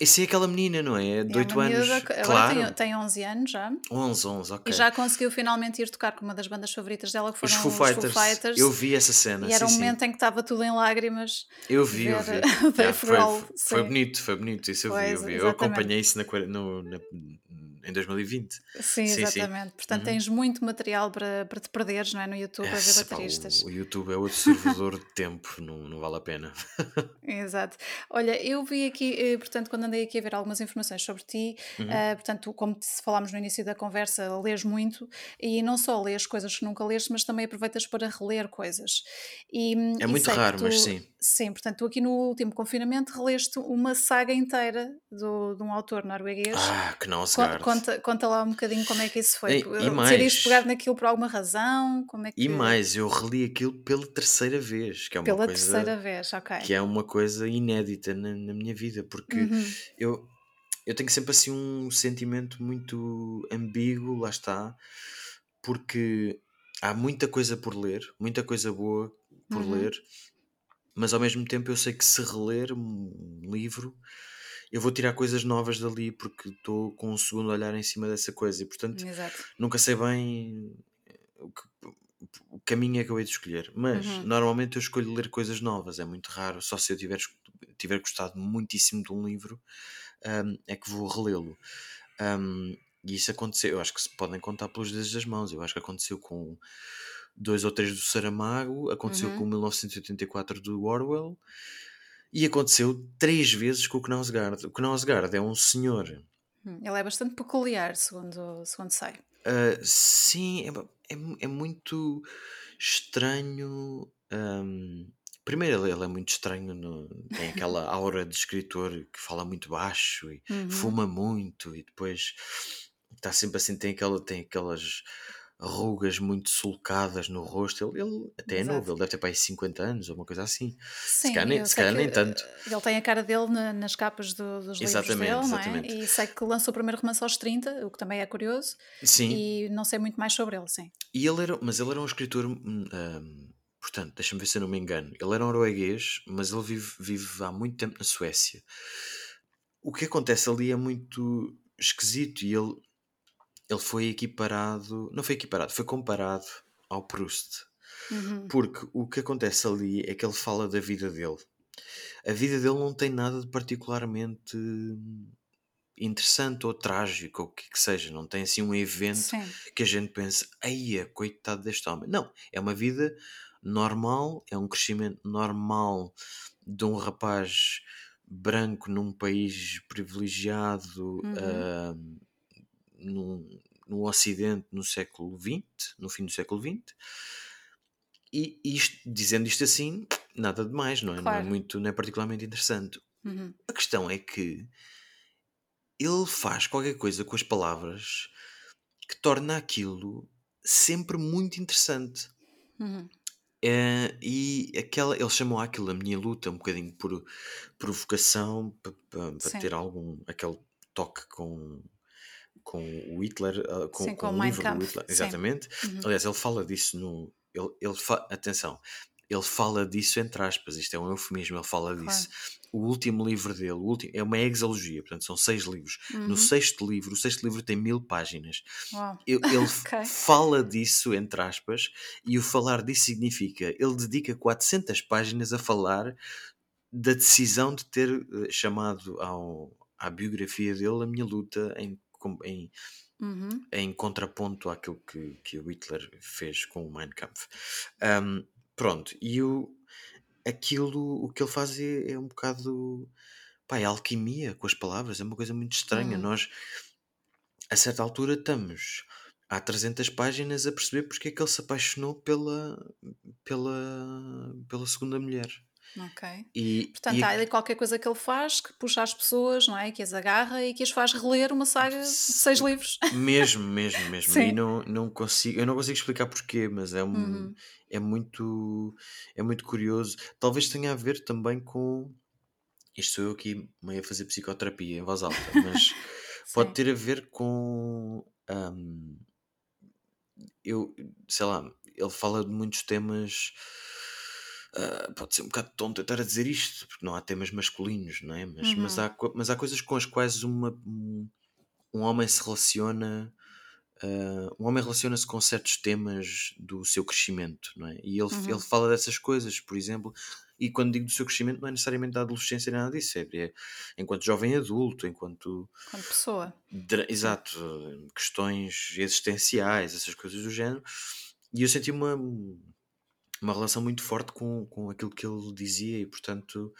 Essa é aquela menina, não é? De é 8 anos. Agora claro. tem, tem 11 anos já. 11, 11, ok. E já conseguiu finalmente ir tocar com uma das bandas favoritas dela, que foram os Foo, os Fighters. Foo Fighters. Eu vi essa cena. E era sim, um momento sim. em que estava tudo em lágrimas. Eu vi, eu vi. [LAUGHS] yeah, foi, foi, bonito, foi bonito. Isso eu pois, vi, eu vi. Eu acompanhei isso na, no, na, em 2020. Sim, sim exatamente. Sim. Portanto, uhum. tens muito material para, para te perderes não é? no YouTube a ver bateristas. Pá, o, o, YouTube é outro servidor de tempo, não, não vale a pena. [LAUGHS] Exato. Olha, eu vi aqui, eh, portanto, quando andei aqui a ver algumas informações sobre ti, uhum. uh, portanto, como falámos no início da conversa, lês muito e não só lês coisas que nunca leste, mas também aproveitas para reler coisas. E, é muito raro, tu, mas sim. Sim, portanto, tu aqui no último confinamento releste uma saga inteira do, de um autor norueguês. Ah, Knausgaard. Conta, conta lá um bocadinho como é que isso foi. E, e mais, Decidiste pegar naquilo por alguma razão? Como é que... E mais, eu reli aquilo pela terceira vez, que é uma Pela coisa, terceira vez, ok. que é uma coisa inédita na, na minha vida, porque Uhum. eu, eu tenho sempre assim um sentimento muito ambíguo, lá está, porque há muita coisa por ler, muita coisa boa por Uhum. ler, mas ao mesmo tempo eu sei que se reler um livro eu vou tirar coisas novas dali porque estou com um segundo olhar em cima dessa coisa e portanto Exato. nunca sei bem o, que, o caminho é que eu hei de escolher. Mas Uhum. normalmente eu escolho ler coisas novas, é muito raro, só se eu tiver, tiver gostado muitíssimo de um livro hum, é que vou relê-lo. Hum, e isso aconteceu, eu acho que se podem contar pelos dedos das mãos. Eu acho que aconteceu com dois ou três do Saramago, aconteceu Uhum. com o 1984 do Orwell e aconteceu três vezes com o Knausgaard. O Knausgaard é um senhor Hum, Ele é bastante peculiar, segundo, segundo sei. Uh, sim, é, é, é muito estranho. um, primeiro, ele, ele é muito estranho, no- tem aquela [LAUGHS] aura de escritor que fala muito baixo e Uhum. fuma muito, e depois está sempre assim, tem, aquela, tem aquelas rugas muito sulcadas no rosto. Ele, ele até é Exato. novo, ele deve ter para aí 50 anos ou uma coisa assim. Sim, calhar nem- se calhar nem tanto. eh, Ele tem a cara dele na- nas capas do- dos livros Exatamente, dele, não é? exatamente. E sei que lançou o primeiro romance aos 30, o que também é curioso, Sim, e não sei muito mais sobre ele, sim. E ele era, mas ele era um escritor, hum, hum, portanto, deixa-me ver se eu não me engano. Ele era um norueguês, mas ele vive, vive há muito tempo na Suécia. O que acontece ali é muito esquisito e ele, ele foi equiparado, não foi equiparado, foi comparado ao Proust. Uhum. Porque o que acontece ali é que ele fala da vida dele. A vida dele não tem nada de particularmente hum, interessante ou trágico, ou o que que seja. Não tem assim um evento Sim, que a gente pensa, eia, coitado deste homem. Não, é uma vida normal, é um crescimento normal de um rapaz branco num país privilegiado Uhum. ah, num- no Ocidente no século XX, no fim do século XX. E isto, dizendo isto assim, nada de mais, não é? Não é Claro. muito, não é particularmente interessante. Uhum. A questão é que ele faz qualquer coisa com as palavras que torna aquilo sempre muito interessante. Uhum. Eh, e aquela, ele chamou aquilo a minha luta, um bocadinho por provocação, para ter algum aquele toque com, com o Hitler, ah, com, Sim, com com o livro do Kampf, Hitler, sim. exatamente. Uhum. Aliás, ele fala disso no. Ele, ele fa- atenção, ele fala disso entre aspas, isto é um eufemismo, ele fala Claro. disso. O último livro dele, o último, é uma exalogia, portanto são seis livros. Uhum. No sexto livro, o sexto livro tem mil páginas. Uau. Ele, [LAUGHS] ele f- Ok. fala disso, entre aspas, e o falar disso significa ele dedica 400 páginas a falar da decisão de ter eh, chamado ao, à biografia dele a minha luta em, em, Uhum. em contraponto àquilo que, que o Hitler fez com o Mein Kampf. Ahm, pronto, e o, aquilo, o que ele faz é, é um bocado. Pá, é alquimia com as palavras, é uma coisa muito estranha. Uhum. Nós, a certa altura, estamos há 300 páginas a perceber porque é que ele se apaixonou pela, pela, pela segunda mulher. Ok. E, Portanto, e há ali qualquer coisa que ele faz que puxa as pessoas, não é? Que as agarra e que as faz reler uma saga de seis livros. Mesmo, mesmo, mesmo. Sim. E não, não consigo, eu não consigo explicar porquê, mas é, um, Uhum. é, muito, é muito curioso. Talvez tenha a ver também com. Isto sou eu aqui meio a fazer psicoterapia em voz alta, mas [LAUGHS] pode ter a ver com. hum, eu, sei lá, ele fala de muitos temas. Ah, pode ser um bocado tonto eu estar a dizer isto, porque não há temas masculinos, não é? Mas, mas, Uhum. há, co- mas há coisas com as quais uma, um, homem se relaciona. ah, um homem relaciona-se com certos temas do seu crescimento, não é? E ele, Uhum. ele fala dessas coisas, por exemplo, e quando digo do seu crescimento, não é necessariamente da adolescência, nem nada disso, é, é enquanto jovem adulto, enquanto Quando pessoa. exato, questões existenciais, essas coisas do género. E eu senti uma, uma relação muito forte com, com aquilo que ele dizia, e portanto,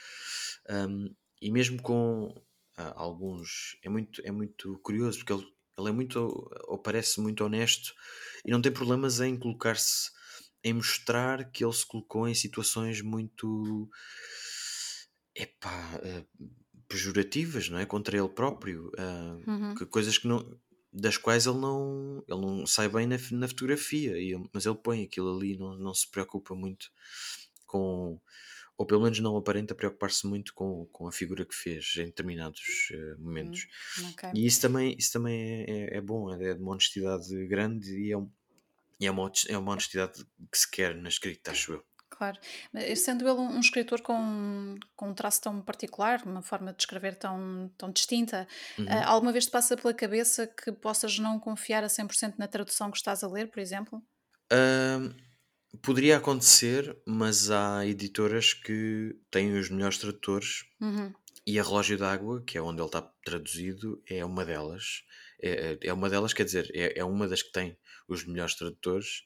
hum, e mesmo com ah, alguns, é muito, é muito curioso, porque ele, ele é muito, ou parece muito honesto, e não tem problemas em colocar-se em mostrar que ele se colocou em situações muito epá, uh, pejorativas, não é? Contra ele próprio, uh, uhum. que coisas que não, das quais ele não, ele não sai bem na, na fotografia, mas ele põe aquilo ali, não, não se preocupa muito com, ou pelo menos não aparenta preocupar-se muito com, com a figura que fez em determinados uh, momentos. Hum, okay. E isso também, isso também é, é, é, bom, é de uma honestidade grande e é, um, é, uma, é uma honestidade que se quer na escrita, acho eu. Claro. Sendo ele um escritor com, com um traço tão particular, uma forma de escrever tão, tão distinta, uhum. uh, alguma vez te passa pela cabeça que possas não confiar a 100% na tradução que estás a ler, por exemplo? Poderia acontecer, mas há editoras que têm os melhores tradutores uhum. e a Relógio d'Água, que é onde ele está traduzido, é uma delas. É, é, é uma delas, quer dizer, é, é uma das que tem os melhores tradutores.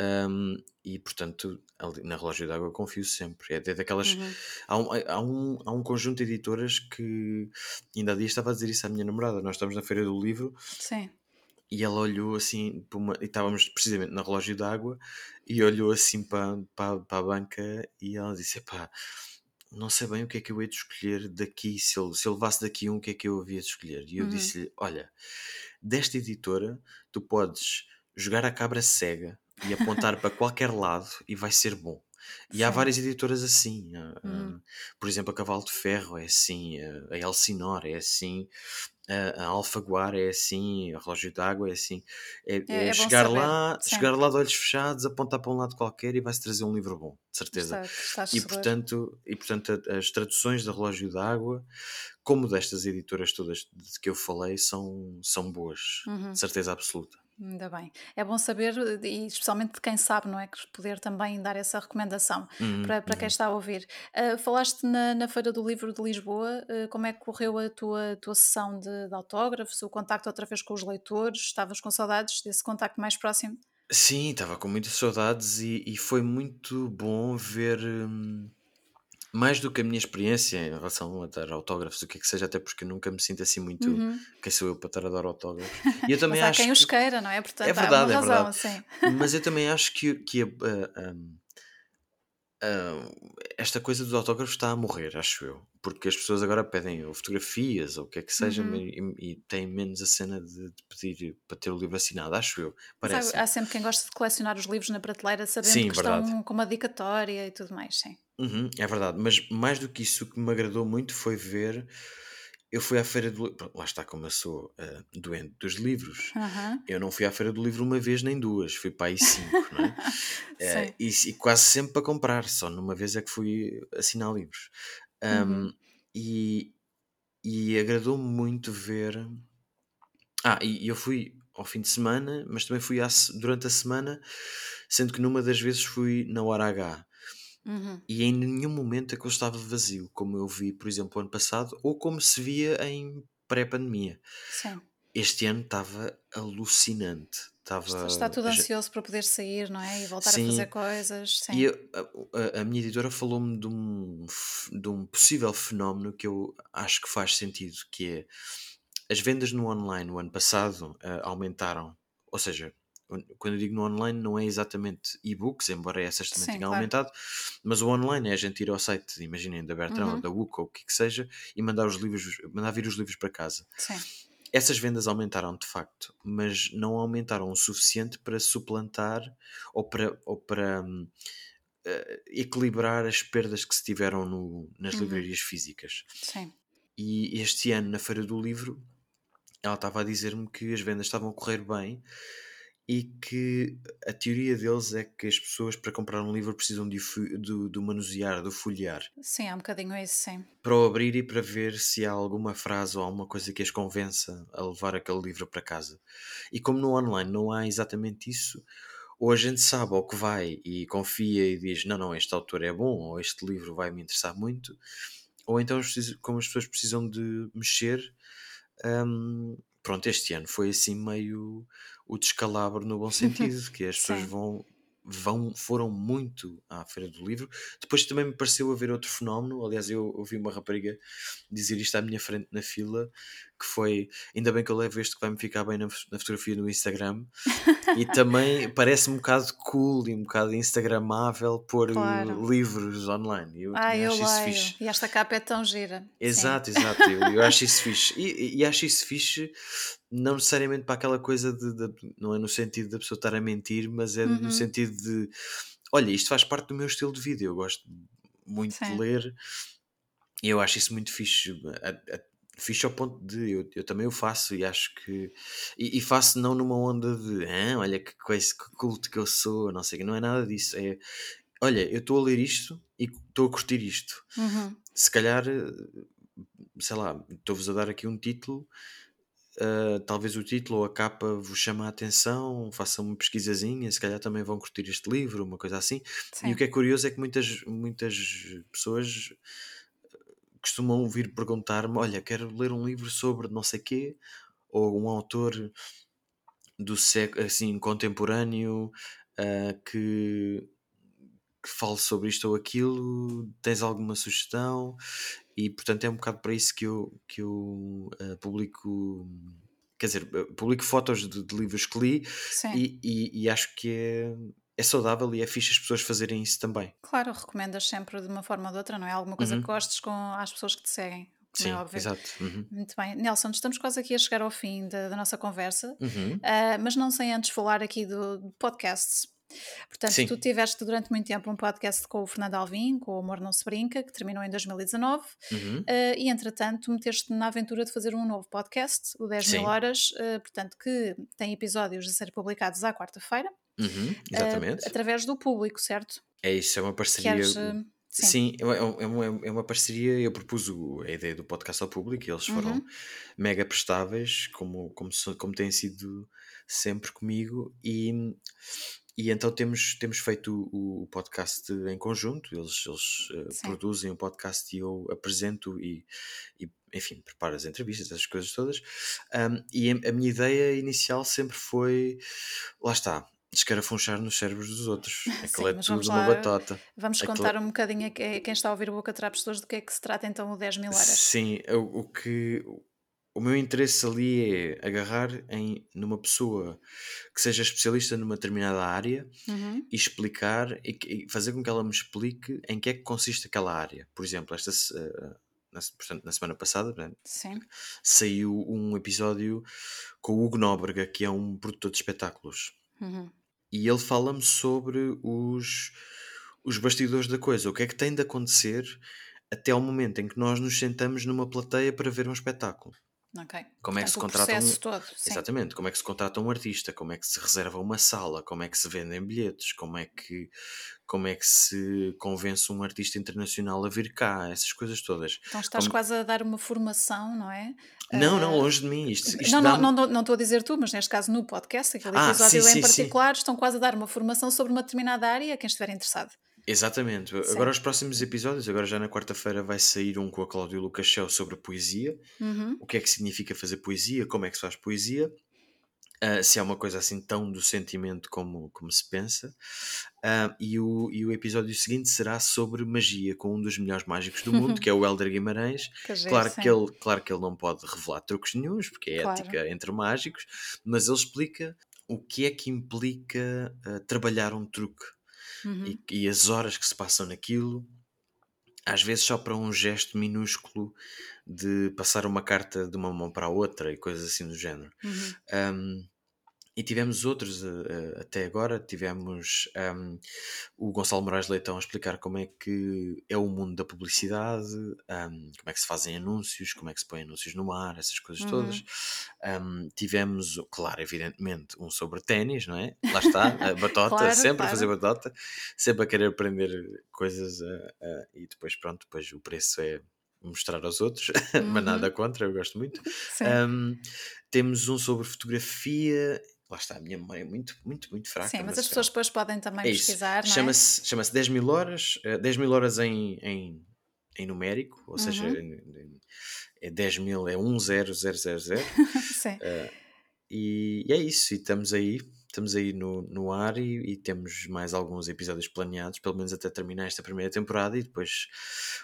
Um, e portanto, ali, na relógio d'água confio sempre. É, é daquelas. Uhum. Há, um, há, um, há um conjunto de editoras que ainda há dias estava a dizer isso à minha namorada. Nós estamos na Feira do Livro Sim. e ela olhou assim, uma, e estávamos precisamente na relógio d'água e olhou assim para, para, para a banca e ela disse: pá. Não sei bem o que é que eu hei de escolher daqui. Se eu, se eu levasse daqui um, o que é que eu havia de escolher? E eu uhum. disse-lhe: Olha, desta editora, tu podes jogar a cabra cega e apontar para qualquer lado e vai ser bom. E Sim. há várias editoras assim. Hum. Uh, por exemplo, a Cavalo de Ferro é assim, uh, a Elsinor é assim, a Alfaguara é assim, a Relógio d'Água é assim. É, é, é, é chegar lá, Sim. chegar lá de olhos fechados, apontar para um lado qualquer e vai-se trazer um livro bom, de certeza. Está, e, portanto, e portanto, as traduções da Relógio d'Água, como destas editoras todas de que eu falei, são, são boas, uhum. de certeza absoluta. Ainda bem. É bom saber, e especialmente de quem sabe, não é? Que poder também dar essa recomendação uhum, para, para quem uhum. está a ouvir. Uh, falaste na, na Feira do Livro de Lisboa, uh, como é que correu a tua, tua sessão de, de autógrafos, o contacto outra vez com os leitores? Estavas com saudades desse contacto mais próximo? Sim, estava com muitas saudades e, e foi muito bom ver. Hum mais do que a minha experiência em relação a dar autógrafos, o que é que seja, até porque eu nunca me sinto assim muito uhum. quem sou eu para estar a dar autógrafos. [LAUGHS] E eu também Mas há acho quem os queira, não é? Portanto, é verdade, é verdade. Sim. Mas eu também acho que, que esta coisa dos autógrafos está a morrer, acho eu. Porque as pessoas agora pedem ou fotografias ou o que é que seja uhum. e, e, têm menos a cena de, de, pedir para ter o livro assinado, acho eu. Parece. Há, há sempre quem gosta de colecionar os livros na prateleira sabendo sim, que verdade. estão com uma dedicatória e tudo mais, sim. Uhum, é verdade, mas mais do que isso, o que me agradou muito foi ver. Eu fui à Feira do Livro, lá está como eu sou uh, doente dos livros. Eu não fui à Feira do Livro uma vez nem duas, fui para aí cinco, não é? [LAUGHS] uh, e, e, quase sempre para comprar, só numa vez é que fui assinar livros. Um, uhum. e, e agradou-me muito ver. Ah, e eu fui ao fim de semana, mas também fui à, durante a semana, sendo que numa das vezes fui na hora H. Uhum. E em nenhum momento aquilo estava vazio, como eu vi, por exemplo, ano passado, ou como se via em pré-pandemia. Sim. Este ano estava alucinante. Estava... Está tudo ansioso para poder sair, não é? E voltar Sim. a fazer coisas. Sim. E a, a, a minha editora falou-me de um, de um possível fenómeno que eu acho que faz sentido, que é as vendas no online no ano passado uh, aumentaram. Ou seja, quando eu digo no online, não é exatamente e-books, embora essas também Sim, tenham claro. aumentado, mas o online é a gente ir ao site, imaginem, da Bertrand uhum. ou da WUC ou o que que seja, e mandar os livros, mandar vir os livros para casa. Sim. Essas vendas aumentaram de facto, mas não aumentaram o suficiente para suplantar ou para, ou para uh, equilibrar as perdas que se tiveram no, nas uhum. livrarias físicas. Sim. E este ano, na Feira do Livro, ela estava a dizer-me que as vendas estavam a correr bem, e que a teoria deles é que as pessoas para comprar um livro precisam de, de manusear, de folhear. Sim, é um bocadinho isso, sim. Para o abrir e para ver se há alguma frase ou alguma coisa que as convença a levar aquele livro para casa. E como no online não há exatamente isso, ou a gente sabe ao que vai e confia e diz: não, não, este autor é bom, ou este livro vai me interessar muito, ou então, como as pessoas precisam de mexer. Um, pronto, este ano foi assim meio o descalabro no bom [LAUGHS] sentido, que as pessoas vão, vão, foram muito à Feira do Livro. Depois também me pareceu haver outro fenómeno, aliás, eu ouvi uma rapariga dizer isto à minha frente na fila, que foi ainda bem que eu levo este que vai-me ficar bem na, na fotografia no Instagram [LAUGHS] e também parece um bocado cool e um bocado instagramável pôr Claro. livros online. Eu Ah, eu acho isso leio. fixe. E esta capa é tão gira. Sim. Exato, exato. Eu, eu acho isso [LAUGHS] fixe. E, e acho isso fixe, não necessariamente para aquela coisa de, de- Não é no sentido da pessoa estar a mentir, mas é no Uhum. sentido de. Olha, isto faz parte do meu estilo de vida. Eu gosto muito de Sim. ler e eu acho isso muito fixe. A- a- Fixe ao ponto de eu, eu também o faço e acho que. E, e faço não numa onda de ah, olha que coisa, que culto que eu sou, não sei o que, não é nada disso. É olha, eu estou a ler isto e estou a curtir isto Uhum. se calhar, sei lá, estou-vos a dar aqui um título, eh, talvez o título ou a capa vos chame a atenção, façam uma pesquisazinha, se calhar também vão curtir este livro, uma coisa assim. E Sim. o que é curioso é que muitas, muitas pessoas costumam vir perguntar-me: Olha, quero ler um livro sobre não sei quê, ou um autor do século assim, contemporâneo ah, que, que fale sobre isto ou aquilo, tens alguma sugestão? E portanto é um bocado para isso que eu, que eu ah, publico, quer dizer, ah, publico fotos de, de livros que li e, e- e acho que é, é saudável e é fixe as pessoas fazerem isso também. Claro, recomendas sempre de uma forma ou de outra, não é? Alguma coisa que Uhum. gostes com as pessoas que te seguem, como é Sim, óbvio. exato. Uhum. Muito bem. Nelson, estamos quase aqui a chegar ao fim da, da nossa conversa, Uhum. ah, mas não sem antes falar aqui do, do podcasts. Portanto, Sim. tu tiveste durante muito tempo um podcast com o Fernando Alvim, com o Amor Não Se Brinca, que terminou em 2019, Uhum. ah, e entretanto meteste-te na aventura de fazer um novo podcast, o 10 mil Sim. horas, ah, portanto, que tem episódios a ser publicados à quarta-feira, Uhum. ah, Exatamente. através do público, certo? É isso, é uma parceria. Queres. ah, sim. Sim, é uma, é uma- é uma parceria. Eu propus a ideia do podcast ao público e eles foram Uhum. mega prestáveis, como, como, como têm sido sempre comigo. E, e então temos, temos feito o, o podcast em conjunto. Eles, eles eh, produzem o podcast e eu apresento e, e, enfim, preparo as entrevistas, essas coisas todas. Ahm, e a, a minha ideia inicial sempre foi: lá está. Descarafunchar nos cérebros dos outros. [LAUGHS] Aquilo é tudo uma batota. Vamos Aquilo- contar um bocadinho a que- a quem está a ouvir o Boca Trapos pessoas do que é que se trata então o 10 mil horas. Sim, o, o que o meu interesse ali é agarrar em numa pessoa que seja especialista numa determinada área Uhum. e explicar e, e fazer com que ela me explique em que é que consiste aquela área. Por exemplo, esta se- eh, na, portanto, na semana passada Sim. saiu um episódio com o Hugo Nóbrega, que é um produtor de espetáculos. Uhum. E ele fala-me sobre os, os bastidores da coisa, o que é que tem de acontecer até ao momento em que nós nos sentamos numa plateia para ver um espetáculo. Ok. Como é que se contrata um- todo. Sim. Exatamente, como é que se contrata um artista, como é que se reserva uma sala, como é que se vendem bilhetes, como é que, como é que se convence um artista internacional a vir cá, essas coisas todas. Então estás Como- quase a dar uma formação, não é? Não, não, Ah, longe de mim. Isto, isto não, não, não, não, estou a dizer tu, mas neste caso no podcast, aquele Ah, episódio sim, em sim, sim. particular, estão quase a dar uma formação sobre uma determinada área a quem estiver interessado. Exatamente. Sim. Agora os próximos episódios, agora já na quarta-feira vai sair um com a Cláudia Lucachel sobre a poesia. Uhum. O que é que significa fazer poesia, como é que se faz poesia, ah, se é uma coisa assim tão do sentimento como, como se pensa. Ah, e, o, e o episódio seguinte será sobre magia, com um dos melhores mágicos do mundo, que é o [LAUGHS] Helder Guimarães. Que Claro sim. que, ele, claro que ele não pode revelar truques nenhuns, porque é Claro. ética entre mágicos, mas ele explica o que é que implica ah, trabalhar um truque Uhum. e, e as horas que se passam naquilo, às vezes só para um gesto minúsculo de passar uma carta de uma mão para a outra e coisas assim do género. Uhum. Um, e tivemos outros uh, uh, até agora. Tivemos um, o Gonçalo Moraes Leitão a explicar como é que é o mundo da publicidade, um, como é que se fazem anúncios, como é que se põem anúncios no ar, essas coisas Uhum. todas. Um, tivemos, claro, evidentemente, um sobre ténis, não é? Lá está, a [LAUGHS] batota, Claro, sempre a claro. fazer batota, sempre a querer aprender coisas uh, uh, e depois, pronto, depois o preço é mostrar aos outros, [LAUGHS] mas Uhum. nada contra, eu gosto muito. [LAUGHS] Um, temos um sobre fotografia. Lá está, a minha memória é muito, muito, muito fraca. Sim, mas as pessoas depois podem também é pesquisar, é? Chama-se chama 10 mil horas, eh, 10 mil horas em, em, em numérico, ou seja, Uhum. em- é 10 mil, é 10000. [LAUGHS] Sim. e, e é isso, e estamos aí. Estamos aí no, no ar e, e, temos mais alguns episódios planeados, pelo menos até terminar esta primeira temporada e depois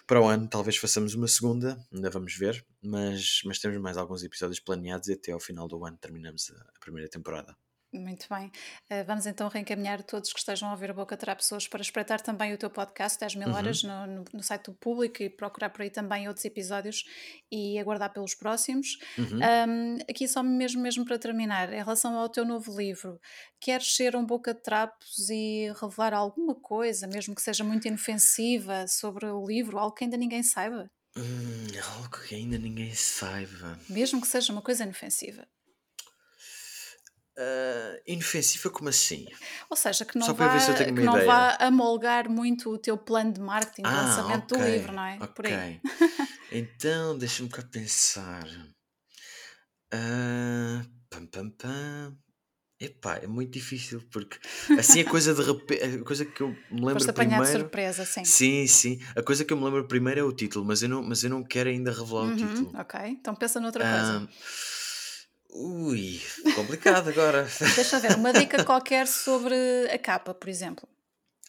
para o ano talvez façamos uma segunda, ainda vamos ver, mas, mas temos mais alguns episódios planeados e até ao final do ano terminamos a, a primeira temporada. Muito bem. Uh, vamos então reencaminhar todos que estejam a ouvir a Boca Terá Pessoas para espreitar também o teu podcast 10 mil uhum. horas no, no, no, site do público e procurar por aí também outros episódios e aguardar pelos próximos. Uhum. Um, aqui só mesmo, mesmo para terminar, em relação ao teu novo livro, queres ser um boca de trapos e revelar alguma coisa, mesmo que seja muito inofensiva, sobre o livro, algo que ainda ninguém saiba? Hum, algo que ainda ninguém saiba. Mesmo que seja uma coisa inofensiva. Uh, inofensiva como assim? Ou seja, que não, Só vá, que não vá amolgar muito o teu plano de marketing, ah, lançamento okay, do livro, não é? Ok. Por aí. [LAUGHS] então, deixa-me cá pensar. Uh, pam, pam, pam. Epá, é muito difícil porque assim a coisa de repente, a coisa que eu me lembro Foste primeiro. de surpresa, sim. Sim, sim. A coisa que eu me lembro primeiro é o título, mas eu não, mas eu não quero ainda revelar uhum, o título. Ok, então pensa noutra coisa. Ui, complicado agora. [LAUGHS] Deixa ver, uma dica qualquer sobre a capa, por exemplo.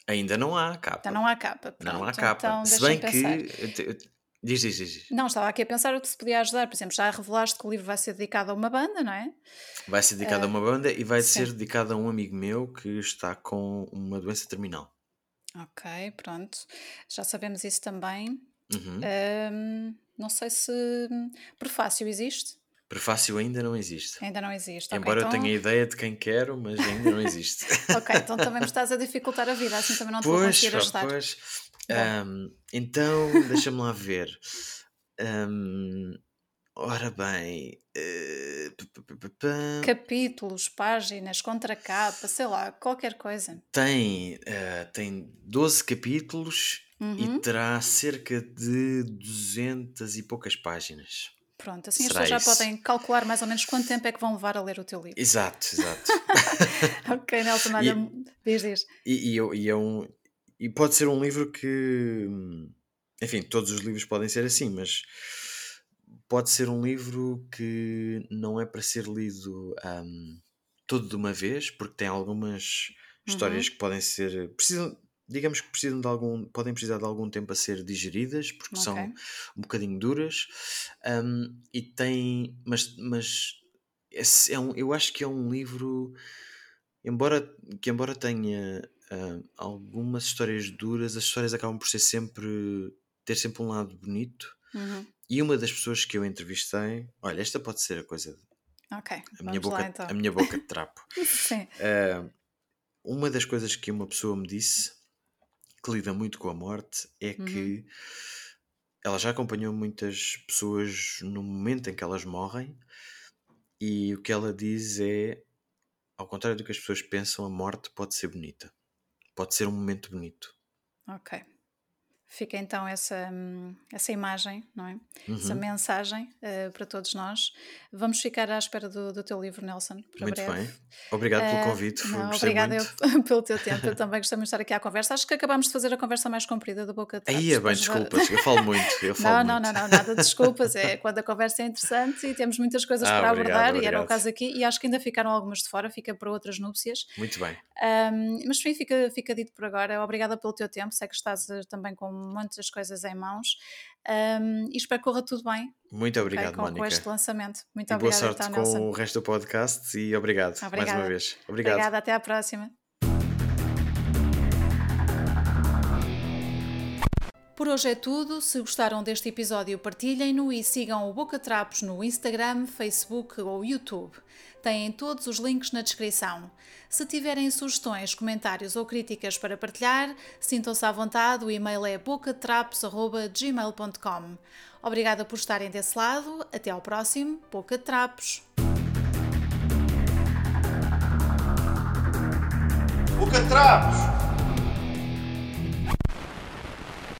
Ainda não há capa. Ainda não há capa. Pronto, não há capa. Então, se bem que. Diz, diz, diz. Não, estava aqui a pensar o que se podia ajudar. Por exemplo, já revelaste que o livro vai ser dedicado a uma banda, não é? Vai ser dedicado uh, a uma banda e vai sim. ser dedicado a um amigo meu que está com uma doença terminal. Ok, pronto. Já sabemos isso também. Uhum. Um, não sei se prefácio existe. Prefácio ainda não existe. Ainda não existe. Embora okay, eu tenha ideia de quem quero, mas ainda não existe. [LAUGHS] ok, então também me estás a dificultar a vida, assim também não te pois, vou conseguir ajudar. Pois, um, então, deixa-me lá ver. Um, ora bem. Uh, Capítulos, páginas, contracapa, sei lá, qualquer coisa. Tem, uh, tem 12 capítulos uhum. e terá cerca de 200 e poucas páginas. Pronto, assim Será as pessoas já podem calcular mais ou menos quanto tempo é que vão levar a ler o teu livro. Exato, exato. [LAUGHS] ok, Nelson, olha, diz, diz. E, e, e, é um, e pode ser um livro que. Enfim, todos os livros podem ser assim, mas pode ser um livro que não é para ser lido um, todo de uma vez, porque tem algumas histórias uhum. que podem ser. precisam digamos que precisam de algum, podem precisar de algum tempo a ser digeridas, porque okay. são um bocadinho duras, um, e tem, mas, mas é um, eu acho que é um livro, embora, que embora tenha uh, algumas histórias duras, as histórias acabam por ser sempre, ter sempre um lado bonito, uhum. e uma das pessoas que eu entrevistei, olha, esta pode ser a coisa, Ok, a minha boca, lá, então. a minha boca de trapo. [LAUGHS] Sim. Uh, uma das coisas que uma pessoa me disse que lida muito com a morte é uhum. que ela já acompanhou muitas pessoas no momento em que elas morrem e o que ela diz é ao contrário do que as pessoas pensam, a morte pode ser bonita. Pode ser um momento bonito. Ok. Fica então essa, hum, essa imagem, não é? Uhum. Essa mensagem uh, para todos nós. Vamos ficar à espera do, do teu livro, Nelson. muito breve. bem. Obrigado uh, pelo eh, convite. Não, obrigada [LAUGHS] pelo teu tempo. Eu [LAUGHS] também gostei muito de estar aqui à conversa. Acho que acabámos de fazer a conversa mais comprida da boca de Aí é bem, desculpas. Eu falo muito. Eu [LAUGHS] falo não, muito. não, não, não, nada de desculpas. É quando a conversa é interessante e temos muitas coisas ah, para obrigado, abordar obrigado. e era o caso aqui. E acho que ainda ficaram algumas de fora, fica para outras núpcias. Muito bem. Um, mas enfim, fica, fica dito por agora. Obrigada pelo teu tempo. Sei que estás eh, também com muitas coisas coisas em mãos um, e espero que corra tudo bem. Muito obrigado, okay, com, Mónica. com este lançamento. Muito e obrigada. Boa sorte então, com o resto do podcast e obrigado Obrigada. mais uma vez. Obrigado. Obrigada, até à próxima. Por hoje é tudo. Se gostaram deste episódio, partilhem-no e sigam o Boca Trapos no Instagram, Facebook ou YouTube. Têm todos os links na descrição. Se tiverem sugestões, comentários ou críticas para partilhar, sintam-se à vontade. O e-mail é bocatrapos.gmail.com. Obrigada por estarem desse lado. Até ao próximo Boca Trapos. Boca Trapos!